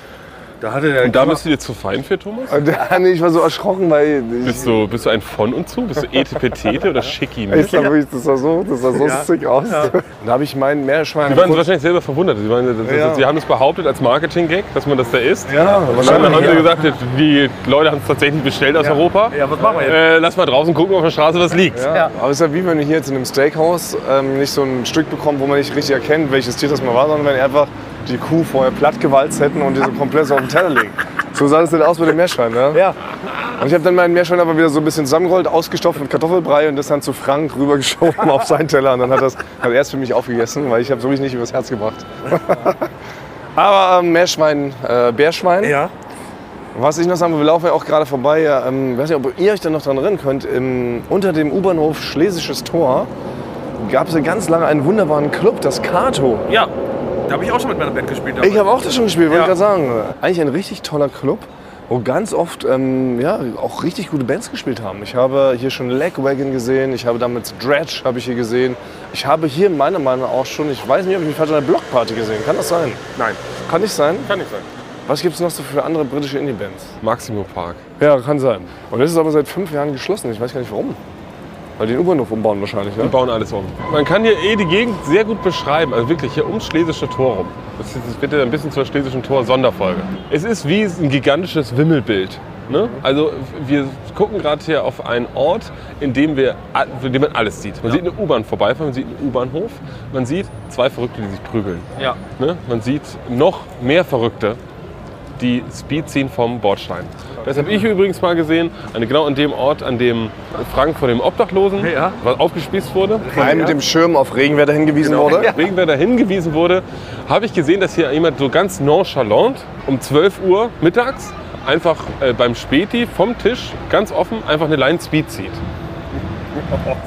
Da hatte der Und da bist du dir zu fein für, Thomas? Und dann, ich war so erschrocken, weil ich, Bist du, bist du ein von und zu? Bist du Etepetete oder Schicki? Sah wirklich, das sah so, das sah so sick aus. Da habe ich mein Meerschwein. Die waren wahrscheinlich selber verwundert. Sie, waren, das, Ja. sie haben es behauptet als Marketing-Gag, dass man das da isst. ja, Und dann haben sie gesagt, die Leute haben es tatsächlich bestellt aus Europa. Ja, was machen wir jetzt? Äh, lass mal draußen gucken auf der Straße, was liegt. Ja. Aber es ist ja wie wenn wir hier jetzt in einem Steakhouse ähm, nicht so ein Stück bekommen, wo man nicht richtig erkennt, welches Tier das mal war, sondern wenn einfach die Kuh vorher platt gewalzt hätten und die so komplett so auf den Teller legen. So sah das denn aus mit dem Meerschwein, ne? Ja. Und ich habe dann meinen Meerschwein aber wieder so ein bisschen zusammengerollt, ausgestopft mit Kartoffelbrei und das dann zu Frank rübergeschoben auf seinen Teller. Und dann hat, das, hat er es für mich aufgegessen, weil ich habe es wirklich nicht übers Herz gebracht. [LAUGHS] aber ähm, Meerschwein, äh, Bärschwein. Ja. Was ich noch sagen will, wir laufen ja auch gerade vorbei. Ja, ähm, weiß nicht, ob ihr euch da noch dran erinnern könnt. Im, unter dem U-Bahnhof Schlesisches Tor gab es ja ganz lange einen wunderbaren Club, das Kato. Ja. Da habe ich auch schon mit meiner Band gespielt. Ich habe auch das schon gespielt, wollte Ja. ich gerade sagen. Eigentlich ein richtig toller Club. wo ganz oft ähm, ja, auch richtig gute Bands gespielt haben. Ich habe hier schon Legwagon gesehen, ich habe damals Dredge habe ich hier gesehen. Ich habe hier meiner Meinung nach auch schon, ich weiß nicht, ob ich mich falsch an der Blockparty gesehen. Kann das sein? Nein, Kann nicht sein? kann nicht sein. Was gibt es noch so für andere britische Indie-Bands? Maximo Park. Ja, kann sein. Und das ist aber seit fünf Jahren geschlossen. Ich weiß gar nicht warum. Weil die den U-Bahnhof umbauen wahrscheinlich, ne? bauen alles um. Man kann hier eh die Gegend sehr gut beschreiben. Also wirklich hier ums Schlesische Tor rum. Das ist- das wird ja ein bisschen zur Schlesischen Tor Sonderfolge. Es ist wie ein gigantisches Wimmelbild. Ne? Also wir gucken gerade hier auf einen Ort, in dem, wir, in dem man alles sieht. Man sieht eine U-Bahn vorbeifahren, man sieht einen U-Bahnhof, man sieht zwei Verrückte, die sich prügeln. Ja. Ne? Man sieht noch mehr Verrückte, die Speed ziehen vom Bordstein. Das habe ich übrigens mal gesehen, an- genau an dem Ort, an dem Frank vor dem Obdachlosen Ja. was aufgespießt wurde. Ein mit dem Schirm auf Regenwetter hingewiesen wurde. Regenwetter hingewiesen wurde, habe ich gesehen, dass hier jemand so ganz nonchalant um 12 Uhr mittags einfach äh, beim Späti vom Tisch ganz offen einfach eine Line Speed zieht.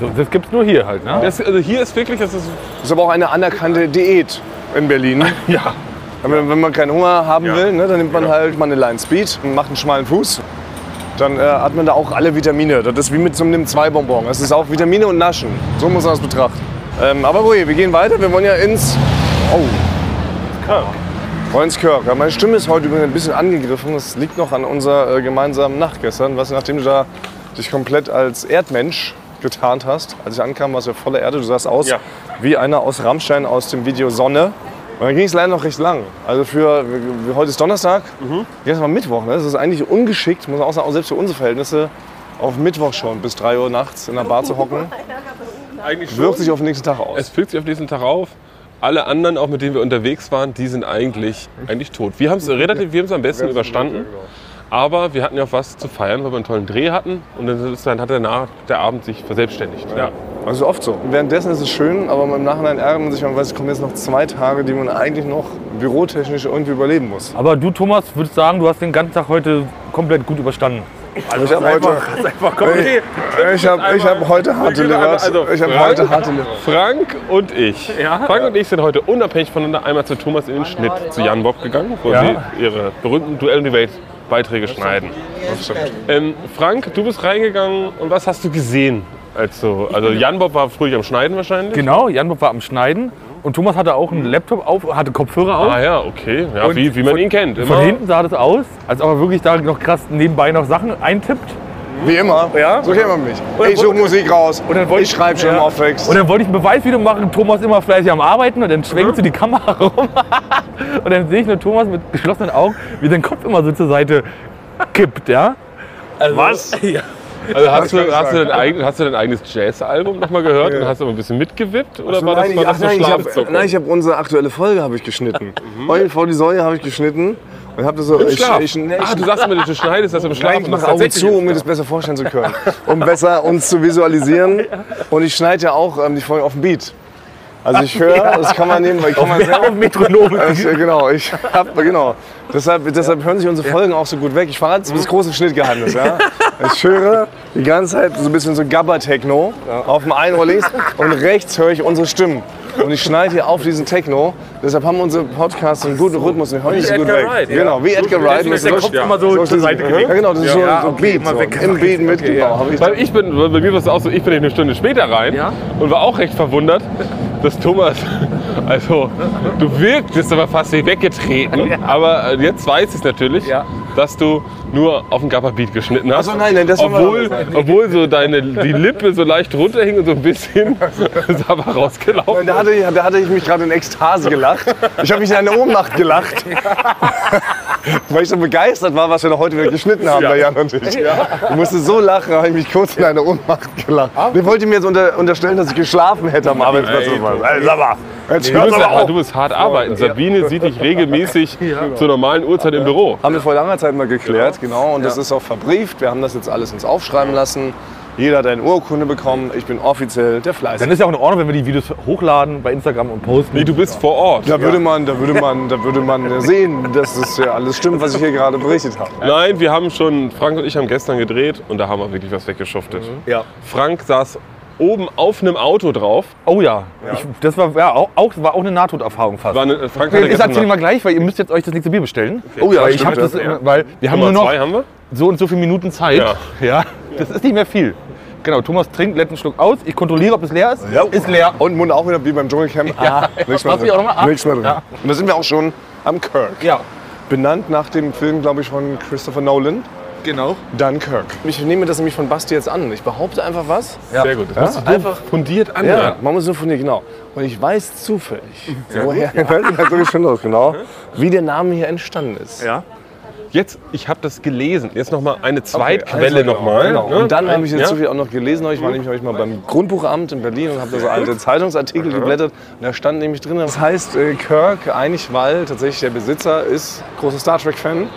So, das gibt's nur hier halt, ne? Das, also hier ist wirklich, das ist Das ist aber auch eine anerkannte Diät in Berlin. [LAUGHS] ja, Wenn, wenn man keinen Hunger haben will, ne, dann nimmt man halt mal eine Line Speed und macht einen schmalen Fuß. Dann äh, hat man da auch alle Vitamine. Das ist wie mit so einem 2-Bonbon. Es ist auch Vitamine und Naschen. So muss man das betrachten. Ähm, aber Rui, wir gehen weiter. Wir wollen ja ins. Oh. Rollenskirk. Ja, meine Stimme ist heute übrigens ein bisschen angegriffen. Das liegt noch an unserer äh, gemeinsamen Nacht gestern. Was, nachdem du da dich komplett als Erdmensch getarnt hast. Als ich ankam, warst du ja voller Erde. Du sahst aus Ja. wie einer aus Rammstein aus dem Video Sonne. Und dann ging es leider noch recht lang. Also für, heute ist Donnerstag, gestern war Mittwoch. Ne? Das ist eigentlich ungeschickt, muss man auch sagen, auch selbst für unsere Verhältnisse, auf Mittwoch schon bis 3 Uhr nachts in der Bar zu hocken. [LAUGHS] eigentlich Wirkt sich auf den nächsten Tag aus. Es fühlt sich auf diesen Tag auf. Alle anderen, auch mit denen wir unterwegs waren, die sind eigentlich, eigentlich tot. Wir haben es relativ, wir haben es am besten überstanden. Aber wir hatten ja auch was zu feiern, weil wir einen tollen Dreh hatten. Und dann, ist, hat danach der Abend sich verselbstständigt. Ja. Also oft so. Währenddessen ist es schön, aber im Nachhinein ärgert man sich, man weiß, es kommen jetzt noch zwei Tage, die man eigentlich noch bürotechnisch irgendwie überleben muss. Aber du, Thomas, würdest sagen, du hast den ganzen Tag heute komplett gut überstanden. Also ich habe heute, Okay. ich hab, ich hab heute hart delivered. Also, ich habe Frank- heute hart delivered. Frank und ich. Frank und ich sind heute unabhängig voneinander einmal zu Thomas in den Schnitt, zu Jan Bob gegangen, wo Ja. sie ihre berühmten Duell um die Welt Beiträge schneiden. Ähm, Frank, du bist reingegangen und was hast du gesehen? Als du, also Jan Bob war früher am Schneiden wahrscheinlich. Genau, Jan war am Schneiden und Thomas hatte auch einen Laptop auf, hatte Kopfhörer auf. Ah ja, okay. Ja, Und wie, wie man von- ihn kennt. Von hinten sah das aus, als ob er wirklich da noch krass nebenbei noch Sachen eintippt. Wie immer. Ja. So kennt man mich. Ich suche und- Musik raus. und dann wollte ich schreibe schon ja. im Aufwächst. Und dann wollte ich ein Beweisvideo machen, Thomas immer fleißig am Arbeiten und dann schwenkt so die Kamera [LAUGHS] rum. und dann sehe ich nur Thomas mit geschlossenen Augen, wie sein Kopf immer so zur Seite kippt, ja. Also, Was? [LAUGHS] Ja. Also hast, kann du, ich hast, du dein eigen, hast du dein eigenes Jazz-Album nochmal gehört und hast aber ein bisschen mitgewippt? Oder war das, nein, war ich, das ach, nein, ich Schlafzucker? habe nein, ich hab unsere aktuelle Folge habe ich geschnitten. Eulen vor die Säue habe ich geschnitten und das so. Ich, Schlaf. ich, ah, ich, du sagst immer, du schneidest das im Schlaf. Nein, ich mache das Augen zu, um mir im das besser vorstellen zu [LAUGHS] können. Um besser uns zu visualisieren. Und ich schneide ja auch ähm, die Folge auf dem Beat. Also ich höre, das kann man nehmen, weil ich kann Ja, auf Metronom. ich, [LAUGHS] genau, ich hab, genau. Deshalb, deshalb hören sich unsere Folgen auch so gut weg. Ich verrate jetzt das große Schnittgeheimnis. Ja? Ich höre die ganze Zeit so ein bisschen so Gabba-Techno auf dem einen Ohr links [LAUGHS] und rechts höre ich unsere Stimmen. Und ich schneide hier auf diesen Techno. Deshalb haben unsere Podcasts einen guten Rhythmus und hören nicht so gut Edgar weg. Wright, ja. Genau, wie Edgar Wright. Ist der Mit Kopf so- immer so so zur Seite Ja, gelegt. genau, das ist so, Ja, so okay, Beat, mal so. weg. im Beat mitgebaut. Weil ich bin, bei mir war es auch so, ich bin eine Stunde später rein Ja. und war auch recht verwundert, dass Thomas, [LAUGHS] also du wirktest aber fast wie weggetreten, aber äh, jetzt weiß ich natürlich, Ja. dass du nur auf den Gabba-Beat geschnitten hast. Ach so, nein, nein, das war obwohl, was. obwohl so deine, die Lippe so leicht runterhing und so ein bisschen [LAUGHS] aber rausgelaufen. Da hatte, ich, da hatte ich mich gerade in Ekstase gelacht. Ich habe mich in eine Ohnmacht gelacht. [LAUGHS] Weil ich so begeistert war, was wir da heute wieder geschnitten haben, der Jan und ich. Ich musste so lachen, habe ich mich kurz in eine Ohnmacht gelacht. Der wollte mir jetzt unter, unterstellen, dass ich geschlafen hätte am Arbeitsplatz. Ey, jetzt Du musst, aber auf. du musst hart arbeiten. Sabine sieht dich regelmäßig zur normalen Uhrzeit im Büro. Haben wir vor langer Zeit mal geklärt, genau. Und das ist auch verbrieft. Wir haben das jetzt alles uns aufschreiben lassen. Jeder hat eine Urkunde bekommen. Ich bin offiziell der Fleiß. Dann ist ja auch in Ordnung, wenn wir die Videos hochladen bei Instagram und posten. Nee, du bist vor Ort. Da würde man, da würde man, da würde man [LAUGHS] sehen, dass das ja alles stimmt, was ich hier gerade berichtet habe. Nein, wir haben schon, Frank und ich haben gestern gedreht und da haben wir wirklich was weggeschuftet. Ja. Frank saß oben auf einem Auto drauf. Oh ja, Ich, das war, ja, auch, auch, war auch eine Nahtoderfahrung fast. War eine, Frank Okay, hatte das erzählen wir Nacht- gleich, weil ihr müsst jetzt euch das nächste Bier bestellen. Oh ja, weil ich hab das, ja. immer- weil wir haben Nummer nur noch zwei haben wir. so und so viele Minuten Zeit. Ja. [LAUGHS] Ja. das ist nicht mehr viel. Genau, Thomas trinkt letzten Schluck aus. Ich kontrolliere, ob es leer ist. Ja. Ist leer. Und Mund auch wieder wie beim Dschungelcamp. Ah, nichts mehr drin. auch noch mal? Nichts mehr drin. Ja. Und da sind wir auch schon am Kirk. Ja, Benannt nach dem Film, glaube ich, von Christopher Nolan. Genau. Dunkirk. Ich nehme das nämlich von Basti jetzt an. Ich behaupte einfach was. Sehr gut. Das musst du Einfach. fundiert Ja, anhören. man muss nur von dir, genau. Und ich weiß zufällig, woher, ja. [LAUGHS] so schon los, genau, wie der Name hier entstanden ist. Ja. Jetzt, ich habe das gelesen. Jetzt noch mal eine Zweitquelle Also, nochmal. Genau. ne? Und dann habe ich jetzt ja? so viel auch noch gelesen. Ich war nämlich heute mal beim Grundbuchamt in Berlin und habe da so alte Zeitungsartikel geblättert. Und da stand nämlich drin, das heißt äh, Kirk, eigentlich weil tatsächlich der Besitzer ist großer Star Trek-Fan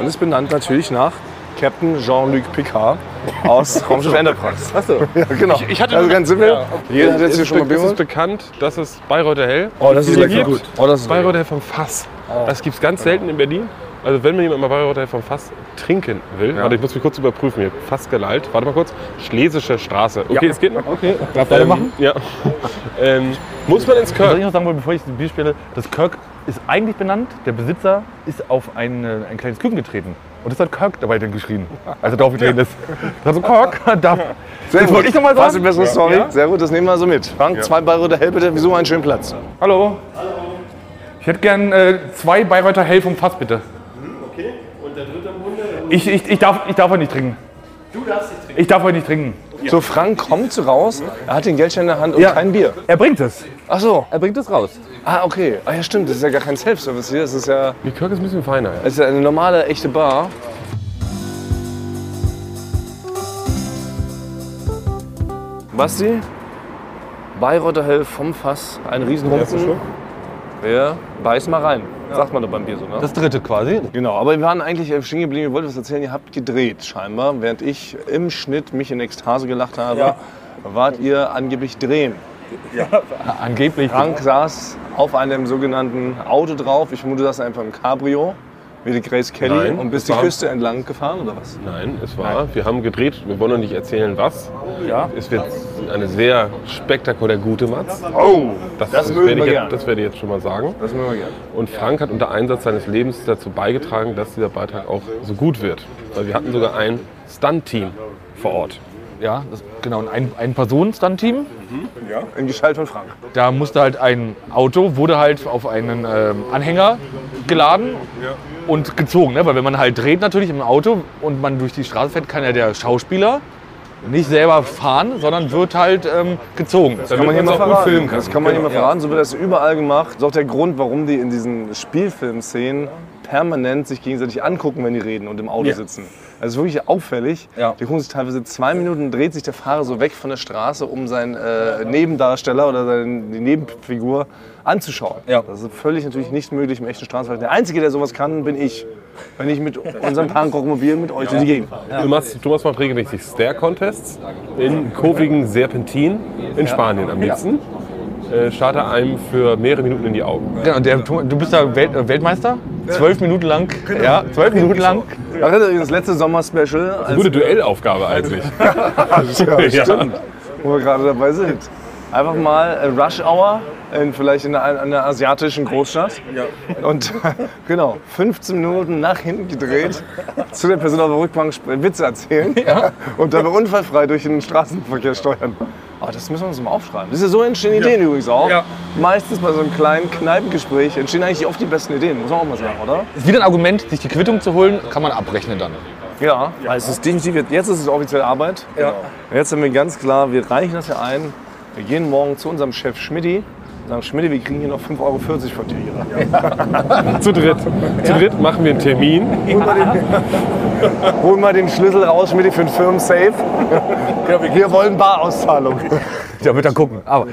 und ist benannt natürlich nach Captain Jean-Luc Picard aus [LAUGHS] Raumschiff Enterprise. Achso. Ja, genau. Ich hatte also ganz simpel. Jeder hat jetzt Ist hier es schon mal be- Bier ist es geholt. bekannt, dass es Bayreuther Hell Oh, das ist lecker. gibt? Oh, das ist. Bayreuther Hell vom Fass. Das gibt es ganz selten in Berlin. Also wenn mir jemand mal Bayreuther Hell vom Fass trinken will, warte, ich muss mich kurz überprüfen hier. Fass geleilt. Warte mal kurz. Schlesische Straße. Okay, es geht noch. Okay, darf Ähm, ja. [LAUGHS] ähm, muss man ins Was ich Kirk? noch sagen wollte, bevor ich das Bier spiele, das Kirk ist eigentlich benannt. Der Besitzer ist auf ein, äh, ein kleines Küken getreten. Und das hat Kirk dabei dann geschrien, als er drauf getreten ist. Also Kirk, [LAUGHS] da, das wollte ich noch mal Was eine sagen. bessere Story. Sehr gut, das nehmen wir so mit. Frank, zwei Bayreuther Hell bitte. Wieso einen schönen Platz? Hallo. Ich hätte gern äh, zwei Bayreuther Hell vom Fass, bitte. Okay, und der dritte im Bunde? Ich, ich, ich, darf, ich darf heute nicht trinken. Du darfst nicht trinken? Ich darf heute nicht trinken. So, Frank kommt so raus, er hat den Geldschein in der Hand und kein Bier. Er bringt es. Ach so. Er bringt es raus. Ah, okay. Ah ja, stimmt. Das ist ja gar kein Self-Service hier. Das ist ja, Die Kirk ist ein bisschen feiner. Das ist ja eine normale, echte Bar. Basti, Bayreuther Hell vom Fass, ein Riesenhumpen. Ja, beiß mal rein. Sagt man doch beim Bier so, ne? Das dritte quasi. Genau, aber wir waren eigentlich äh, stehen geblieben, ihr wollt was erzählen, ihr habt gedreht scheinbar, während ich im Schnitt mich in Ekstase gelacht habe, wart ihr angeblich drehen. Angeblich. Frank saß auf einem sogenannten Auto drauf, ich vermute, das einfach im Cabrio, wie die Grace Kelly Nein, und bist die war- Küste entlang gefahren oder was? Nein, es war. Wir haben gedreht. Wir wollen noch nicht erzählen, was. Ja. Es wird eine sehr spektakulär gute Matz. Oh, Das, Das das, mögen werde wir ich gern. jetzt, das werde ich jetzt schon mal sagen. das mögen wir gerne. Und Frank hat unter Einsatz seines Lebens dazu beigetragen, dass dieser Beitrag auch so gut wird. Weil wir hatten sogar ein Stunt-Team vor Ort. Ja, das, genau. Ein, ein Personen-Stunt-Team. In Gestalt von Frank. Da musste halt ein Auto, wurde halt auf einen ähm, Anhänger geladen und gezogen. Ne? Weil wenn man halt dreht natürlich im Auto und man durch die Straße fährt, kann ja der Schauspieler nicht selber fahren, sondern wird halt ähm, gezogen. Das kann man hier mal verraten. Das kann man hier mal verraten, so wird das überall gemacht. Das ist auch der Grund, warum die in diesen Spielfilmszenen permanent sich gegenseitig angucken, wenn die reden und im Auto sitzen. Also wirklich auffällig. Ja. Die gucken sich teilweise zwei Minuten, dreht sich der Fahrer so weg von der Straße, um seinen äh, Nebendarsteller oder seine, die Nebenfigur anzuschauen. Ja. Das ist völlig natürlich nicht möglich im echten Straßenverkehr. Der Einzige, der sowas kann, bin ich. Wenn ich mit unserem Punkrockmobil mit euch in die Gegend fahre. Thomas, Thomas macht regelmäßig Stair-Contests in kurvigen Serpentin in Spanien am liebsten. Äh, starrt er einem für mehrere Minuten in die Augen. Genau, der, du bist da Welt, äh, Weltmeister? Zwölf Minuten lang. Ja, zwölf Minuten lang. Das ist übrigens das letzte Sommerspecial. als- Gute Duellaufgabe eigentlich. [LAUGHS] Ja, stimmt. Wo wir gerade dabei sind. Einfach mal äh, Rush Hour in, vielleicht in einer, einer asiatischen Großstadt. Und [LAUGHS] genau, 15 Minuten nach hinten gedreht, zu der Person auf der Rückbank Witze erzählen und dabei unfallfrei durch den Straßenverkehr steuern. Aber das müssen wir uns mal aufschreiben. Das ist ja so entstehen Ideen übrigens auch. Meistens bei so einem kleinen Kneipengespräch entstehen eigentlich oft die besten Ideen, muss man auch mal sagen, oder? Ist wieder ein Argument, sich die Quittung zu holen, kann man abrechnen dann. Ja, weil es ist definitiv, jetzt ist es offiziell Arbeit. Ja. Jetzt haben wir ganz klar, wir reichen das ja ein. Wir gehen morgen zu unserem Chef Schmidti sagen, Schmidti, wir kriegen hier noch 5,40 Euro von dir. Hier. [LAUGHS] Zu dritt. Zu dritt machen wir einen Termin. Hol mal den Schlüssel raus, Schmidti, für den Firmensafe. Wir wollen Barauszahlung. Da wird er gucken. Aber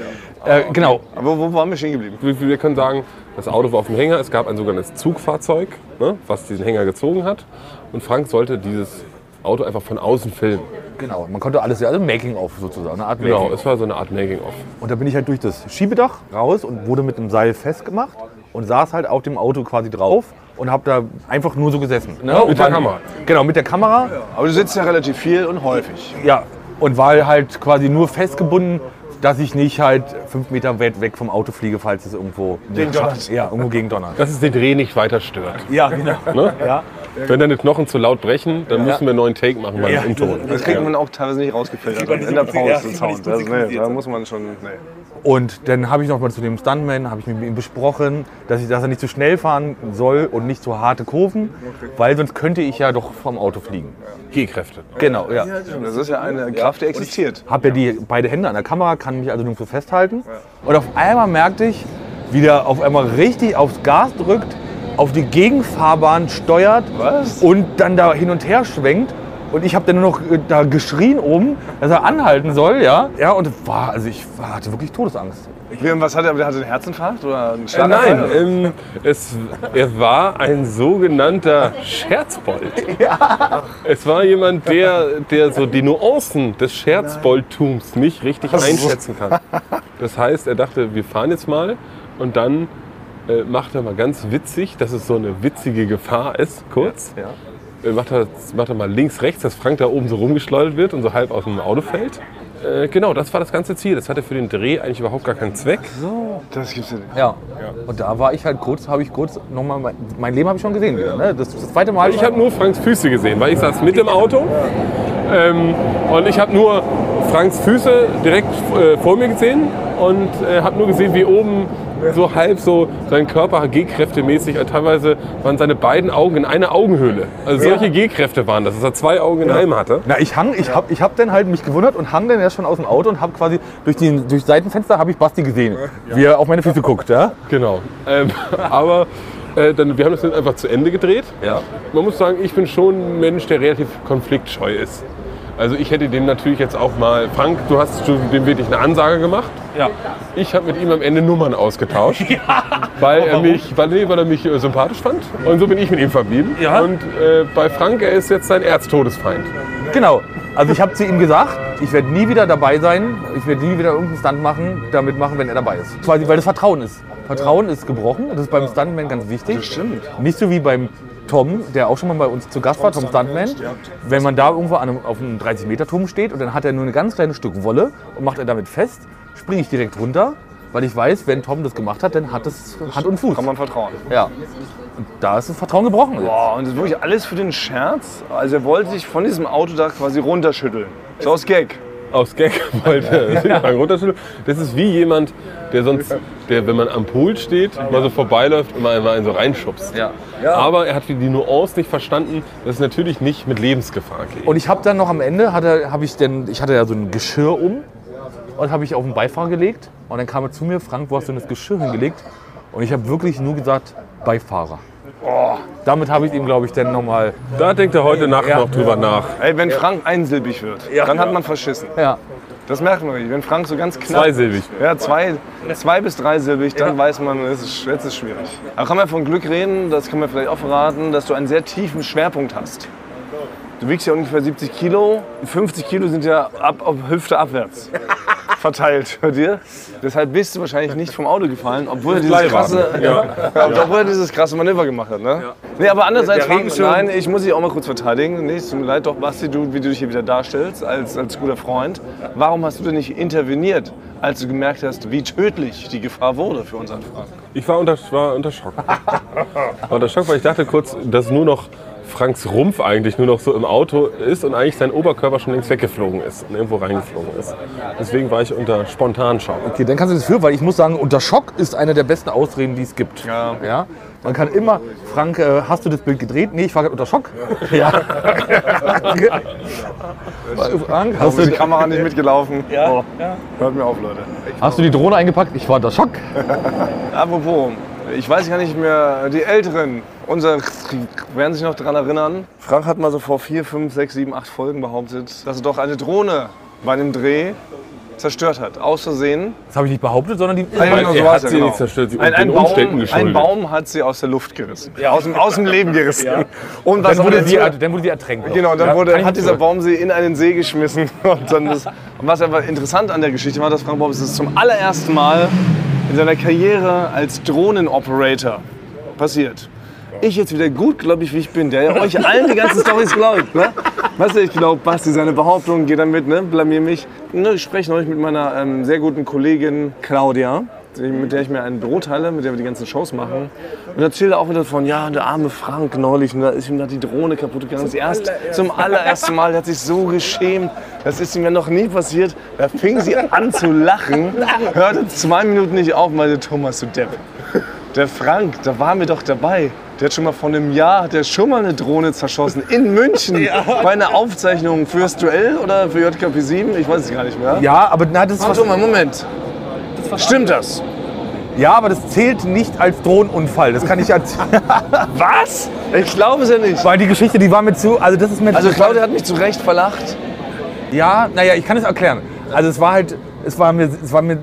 äh, genau, Aber wo waren wir stehen geblieben? Wir, wir können sagen, das Auto war auf dem Hänger. Es gab ein sogenanntes Zugfahrzeug, ne, was diesen Hänger gezogen hat. Und Frank sollte dieses Auto einfach von außen filmen. Genau. Man konnte alles, also Making-of sozusagen, eine Art Genau, Making-of. es war so eine Art Making-of. Und da bin ich halt durch das Schiebedach raus und wurde mit einem Seil festgemacht und saß halt auf dem Auto quasi drauf und habe da einfach nur so gesessen. Ne? Und mit der dann- Kamera. Genau, mit der Kamera. Aber du sitzt ja relativ viel und häufig. Ja. und war halt quasi nur festgebunden, dass ich nicht halt fünf Meter weit weg vom Auto fliege, falls es irgendwo Gegen donnert. Ja, irgendwo gegen donnert. Dass es den Dreh nicht weiter stört. Ja, genau. Ne? Ja. Wenn deine Knochen zu laut brechen, dann müssen wir einen neuen Take machen beim Umton. Das kriegt man auch teilweise nicht rausgefiltert. In der Pause, den Sound. Also, nee, da muss man schon. Nee. Und dann habe ich noch mal zu dem Stuntman, habe ich mit ihm besprochen, dass, ich, dass er nicht zu schnell fahren soll und nicht so harte Kurven, weil sonst könnte ich ja doch vom Auto fliegen. G-Kräfte. Genau, ja. Das ist ja eine Kraft, die existiert. Habe ja die beide Hände an der Kamera, kann mich also nirgendwo festhalten. Und auf einmal merkte ich, wie der auf einmal richtig aufs Gas drückt, auf die Gegenfahrbahn steuert Was? und dann da hin und her schwenkt. Und ich habe dann nur noch äh, da geschrien oben, dass er anhalten soll, ja. Ja, und war, also ich war- hatte wirklich Todesangst. Wie, und was hat er? Der hatte einen Herzinfarkt oder einen Äh, Schlaganfall? nein, ähm, es, er war ein sogenannter Scherzbold. [LAUGHS] Es war jemand, der, der so die Nuancen des Scherzboldtums nicht richtig einschätzen kann. Das heißt, er dachte, wir fahren jetzt mal und dann äh, macht er mal ganz witzig, dass es so eine witzige Gefahr ist, kurz. Äh, macht, er, macht er mal links, rechts, dass Frank da oben so rumgeschleudert wird und so halb aus dem Auto fällt. Äh, genau, das war das ganze Ziel. Das hatte für den Dreh eigentlich überhaupt gar keinen Zweck. Das gibt's ja nicht. Ja. Und da war ich halt kurz, habe ich kurz nochmal, mein, mein Leben habe ich schon gesehen wieder. Ne? Das, das zweite Mal. Ich habe nur Franks Füße gesehen, weil ich saß mit im Auto ähm, und ich habe nur Franks Füße direkt äh, vor mir gesehen und äh, habe nur gesehen, wie oben so halb so sein Körper G-Kräfte-mäßig, äh, teilweise waren seine beiden Augen in einer Augenhöhle. Also solche G-Kräfte waren das, dass er zwei Augen in einem hatte. Na, ich hang, ich hab, ich hab dann halt mich gewundert und hang dann erst schon aus dem Auto und hab quasi durch die durch Seitenfenster habe ich Basti gesehen, wie er auf meine Füße guckt, ja. Genau. Ähm, [LAUGHS] aber äh, dann, wir haben das dann einfach zu Ende gedreht. Ja. Man muss sagen, ich bin schon ein Mensch, der relativ konfliktscheu ist. Also ich hätte dem natürlich jetzt auch mal, Frank, du hast schon dem wirklich eine Ansage gemacht. Ja. Ich habe mit ihm am Ende Nummern ausgetauscht, [LAUGHS] weil, er mich, weil, nee, weil er mich äh, sympathisch fand. Und so bin ich mit ihm verblieben. Ja. Und äh, bei Frank, er ist jetzt sein Erztodesfeind. Genau. Also ich habe zu ihm gesagt, ich werde nie wieder dabei sein, ich werde nie wieder irgendeinen Stunt machen, damit machen, wenn er dabei ist. Quasi, weil das Vertrauen ist. Vertrauen ist gebrochen, das ist beim Stuntman ganz wichtig. Das stimmt. Nicht so wie beim Tom, der auch schon mal bei uns zu Gast war, Tom Stuntman. Wenn man da irgendwo an einem, auf einem 30-Meter-Turm steht und dann hat er nur ein ganz kleines Stück Wolle und macht er damit fest, springe ich direkt runter, weil ich weiß, wenn Tom das gemacht hat, dann hat es Hand und Fuß. Kann man vertrauen. Ja. Und da ist das Vertrauen gebrochen. Boah, und das ist wirklich alles für den Scherz. Also er wollte sich von diesem Autodach quasi runterschütteln. So aus Gag. Aus Gag wollte runterschütteln. Das ist wie jemand, der sonst, der, wenn man am Pool steht, mal so vorbeiläuft und mal mal einen so reinschubst. Ja. Aber er hat die Nuance nicht verstanden, dass es natürlich nicht mit Lebensgefahr geht. Und ich habe dann noch am Ende, hatte, hab ich, denn, ich hatte ja so ein Geschirr um und habe ich auf den Beifahrer gelegt. Und dann kam er zu mir, Frank, wo hast du denn das Geschirr hingelegt? Und ich habe wirklich nur gesagt, Beifahrer. Damit habe ich ihm, glaube ich, dann nochmal. Da denkt er heute Nacht Ja. noch drüber nach. Ey, wenn Frank einsilbig wird, dann hat man verschissen. Ja. Das merkt man nicht. Wenn Frank so ganz knapp. Zweisilbig. Ja, zwei, zwei bis dreisilbig, dann weiß man, es ist, jetzt ist schwierig. Aber kann man von Glück reden, das kann man vielleicht auch verraten, dass du einen sehr tiefen Schwerpunkt hast. Du wiegst ja ungefähr 70 Kilo, 50 Kilo sind ja ab, auf Hüfte abwärts [LAUGHS] verteilt bei dir. Deshalb bist du wahrscheinlich nicht vom Auto gefallen, obwohl er dieses krasse, ja. [LAUGHS] obwohl er dieses krasse Manöver gemacht hat. Ne? Nee, aber andererseits, Regenschirm- nein, ich muss dich auch mal kurz verteidigen. Nee, es tut mir leid, doch Basti, du, wie du dich hier wieder darstellst als, als guter Freund. Warum hast du denn nicht interveniert, als du gemerkt hast, wie tödlich die Gefahr wurde für unseren Frank? Ich war unter, war unter Schock. [LAUGHS] war unter Schock, weil ich dachte kurz, dass nur noch Franks Rumpf eigentlich nur noch so im Auto ist und eigentlich sein Oberkörper schon längst weggeflogen ist und irgendwo reingeflogen ist. Deswegen war ich unter Spontanschock. Okay, dann kannst du das für, weil ich muss sagen, unter Schock ist eine der besten Ausreden, die es gibt. Ja. ja? Man kann immer, Frank, äh, hast du das Bild gedreht? Nee, ich war gerade unter Schock. [LAUGHS] Ja. Frank, hast du, die Kamera nicht mitgelaufen? [LAUGHS] Ja, Hört mir auf, Leute. hast du die Drohne eingepackt? Ich war unter Schock. [LAUGHS] Apropos, ich weiß gar nicht mehr, die Älteren, unser werden sich noch daran erinnern. Frank hat mal so vor vier, fünf, sechs, sieben, acht Folgen behauptet, dass er doch eine Drohne bei einem Dreh zerstört hat. Aus Versehen. Das habe ich nicht behauptet, sondern die. Nein, genau, so er hat es ja, sie genau. nicht zerstört, sie Ein, ein, Baum, ein Baum hat sie aus der Luft gerissen. Aus, dem, aus dem Leben gerissen. Und was Dann wurde, sie, dann wurde sie ertränkt. Genau, dann Ja, wurde, hat dieser Baum sie in einen See geschmissen. [LAUGHS] Und, dann das, und was aber interessant an der Geschichte war, dass Frank Bobbs ist zum allerersten Mal in seiner Karriere als Drohnenoperator passiert. Ich jetzt wieder gut, glaube ich, wie ich bin, der ja euch allen die ganzen Storys glaubt. Ne? Weißt du, ich glaube, Basti, seine Behauptung geht damit, ne? Blamier mich. Ne, Ich spreche neulich mit meiner ähm, sehr guten Kollegin Claudia, mit der ich mir ein Büro teile, mit der wir die ganzen Shows machen. Und erzählte auch wieder von, ja, der arme Frank neulich, und da ist ihm da die Drohne kaputt gegangen. Das erst, zum allerersten Mal, der hat sich so geschämt. Das ist ihm ja noch nie passiert. Da fing sie an zu lachen, hörte zwei Minuten nicht auf, meinte Thomas, du Depp. Der Frank, da waren wir doch dabei. Der hat schon mal vor einem Jahr, hat der schon mal eine Drohne zerschossen in München bei einer Aufzeichnung fürs Duell oder für JKP 7, ich weiß es gar nicht mehr. Ja, aber na, das ist Warte was, mal, Moment. Stimmt das? ja, aber das zählt nicht als Drohnenunfall. Das kann ich als, [LAUGHS] Was? Ich glaube es ja nicht. weil die Geschichte, die war mir zu, also das ist mir Also Claudia hat mich zu Recht verlacht. Ja, naja, ich kann es erklären. Also es war halt, es war mir, es war mir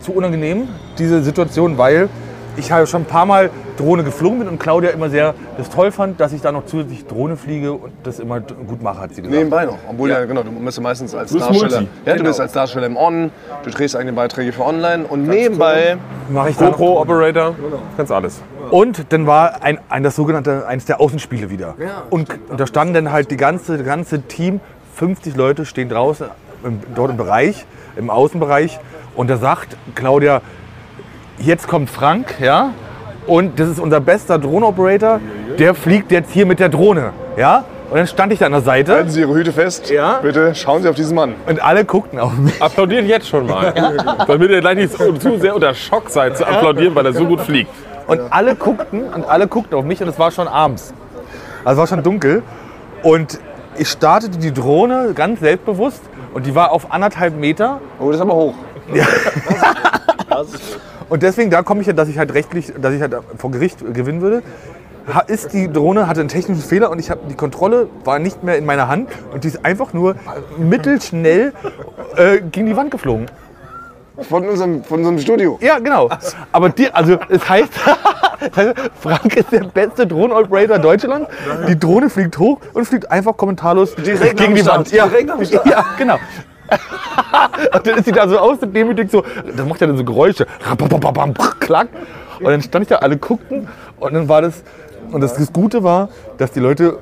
zu unangenehm, diese Situation, weil ich halt schon ein paar Mal Drohne geflogen bin und Claudia immer sehr das toll fand, dass ich da noch zusätzlich Drohne fliege und das immer gut mache, hat sie gesagt. Nebenbei noch. Obwohl ja, genau, du bist ja meistens als bist Darsteller. Multi. Ja, du bist als Darsteller im On, du drehst eigene Beiträge für online und nebenbei. Mache ich dann noch. GoPro-Operator, ganz alles. Und dann war ein, ein das sogenannte eines der Außenspiele wieder. Und, und da standen dann halt die ganze, das ganze Team, 50 Leute stehen draußen im, dort im Bereich, im Außenbereich. Und da sagt Claudia, jetzt kommt Frank, ja, und das ist unser bester Drohnenoperator, der fliegt jetzt hier mit der Drohne, ja. Und dann stand ich da an der Seite Halten Sie Ihre Hüte fest. Ja. Bitte schauen Sie auf diesen Mann. und alle guckten auf mich. Applaudiert jetzt schon mal. Damit ihr gleich nicht zu, zu sehr unter Schock seid zu applaudieren, weil er so gut fliegt. Und alle guckten und alle guckten auf mich und es war schon abends. Also es war schon dunkel. Und ich startete die Drohne ganz selbstbewusst und die war auf anderthalb Meter. Oh, das ist aber hoch. [LAUGHS] Und deswegen, da komme ich ja, dass ich halt rechtlich, dass ich halt vor Gericht gewinnen würde. Ist die Drohne hatte einen technischen Fehler und ich habe die Kontrolle war nicht mehr in meiner Hand und die ist einfach nur mittelschnell äh, gegen die Wand geflogen. Von unserem, von unserem Studio. Ja, genau. Aber die, also es heißt, [LAUGHS] Frank ist der beste Drohnenoperator Deutschlands. Die Drohne fliegt hoch und fliegt einfach kommentarlos Direkt gegen am die Start. Wand. Ja, Direkt am Start. ja, genau. Und dann ist sie da so ausdemütigt, so, das macht ja dann so Geräusche. Klack. Und dann stand ich da, alle guckten und dann war das, und das, das Gute war, dass die Leute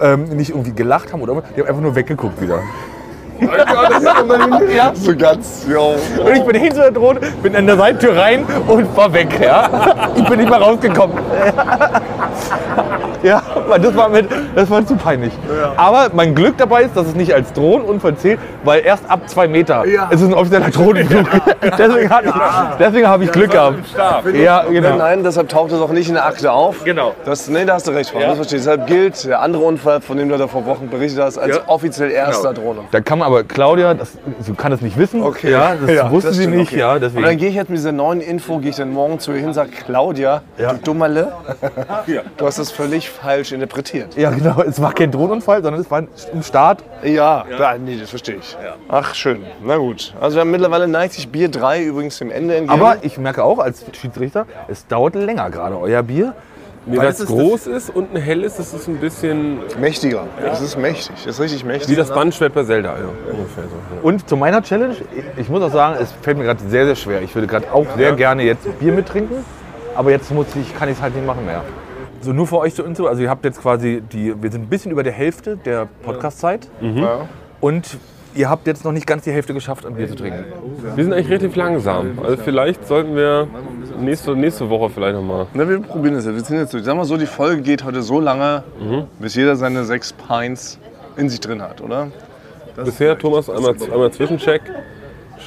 ähm, nicht irgendwie gelacht haben oder irgendwas, die haben einfach nur weggeguckt wieder. Ja. So ganz, ja. Und ich bin hinter der Drohne, bin an der Seitentür rein und war weg. Ja? Ich bin nicht mehr rausgekommen. [LAUGHS] Ja, weil das war, mit, das war zu peinlich. Aber mein Glück dabei ist, dass es nicht als Drohnenunfall zählt, weil erst ab zwei Meter ist es ein offizieller Drohnenflug. [LAUGHS] deswegen hatte ich, deswegen habe ich Glück gehabt. Ja, genau. Nein, deshalb taucht es auch nicht in der Akte auf. Genau. Das, nee, da hast du recht, Frau. Das verstehe ich. Deshalb gilt der andere Unfall, von dem du da vor Wochen berichtet hast, als Ja. offiziell erster Drohne. Da kann man aber, Claudia, das, sie kann es nicht wissen. Okay. Ja, das Ja, wusste das sie stimmt, nicht. okay. Ja, Und dann deswegen. gehe ich jetzt mit dieser neuen Info, gehe ich dann morgen zu ihr hin und sage, Claudia, Ja. du Dummerle, du hast das völlig falsch interpretiert. Ja, genau. Es war kein Drohnenunfall, sondern es war ein Start. Ja, Da, nee, das verstehe ich. Ach, schön. Na gut. Also wir haben mittlerweile neigt sich Bier 3 übrigens dem Ende entgegen. Aber ich merke auch als Schiedsrichter, es dauert länger gerade, euer Bier. Nee, Weil es das ist groß ist und ein hell ist, ist ein bisschen mächtiger. Das ist mächtig. Das ist richtig wie mächtig. das Bandschwert bei Zelda. Ja, ungefähr so. Und zu meiner Challenge, ich- ich muss auch sagen, es fällt mir gerade sehr, sehr schwer. Ich würde gerade auch sehr gerne jetzt Bier mittrinken, aber jetzt muss ich, kann ich es halt nicht machen mehr. So nur für euch zur Info, also ihr habt jetzt quasi die, wir sind ein bisschen über der Hälfte der Podcast-Zeit Ja. und ihr habt jetzt noch nicht ganz die Hälfte geschafft, ein Bier zu trinken. Wir sind eigentlich relativ langsam. Also vielleicht sollten wir nächste, nächste Woche vielleicht nochmal. Na, wir probieren das jetzt. Wir sind jetzt durch. Sag mal so, die Folge geht heute so lange, bis jeder seine sechs Pints in sich drin hat, oder? Bisher, Thomas, einmal, einmal Zwischencheck.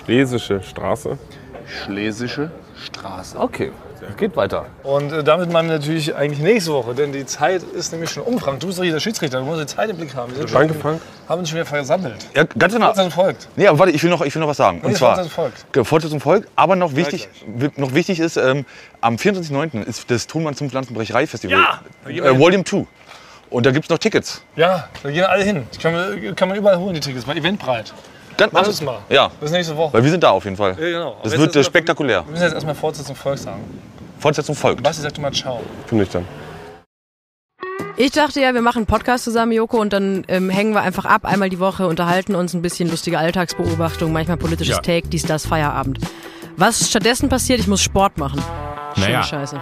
Schlesische Straße. Schlesische Straße. Okay, es geht weiter. Und äh, damit meinen wir natürlich eigentlich nächste Woche, denn die Zeit ist nämlich schon um. Frank, du bist doch hier der Schiedsrichter, du musst die Zeit im Blick haben. Wir sind Danke, schon, Frank. haben uns schon wieder versammelt. Ja, ganz genau. Fortsetzung folgt. Nee, aber warte, ich will noch, ich will noch was sagen. Und zwar, Fortsetzung folgt. Fortsetzung folgt. Aber noch wichtig, wi- noch wichtig ist, ähm, am 24.09. ist das Thunmann zum Pflanzenbrecherei-Festival. Ja! Äh, Volume 2. Und da gibt es noch Tickets. Ja, da gehen alle hin. Die kann man, kann man überall holen, die Tickets, bei Eventbreit. Ganz, Mach das mal. Ja, Bis nächste Woche. weil wir sind da auf jeden Fall. Ja, genau. Das wird äh, spektakulär. Wir müssen jetzt erstmal Fortsetzung folgt sagen. Fortsetzung folgt. Basti, sag du mal Ciao. Finde ich dann. Ich dachte ja, wir machen einen Podcast zusammen, Joko, und dann ähm, hängen wir einfach ab, einmal die Woche, unterhalten uns ein bisschen lustige Alltagsbeobachtung, manchmal politisches Ja. Take, dies, das, Feierabend. Was stattdessen passiert, ich muss Sport machen. Schöne Naja. Scheiße.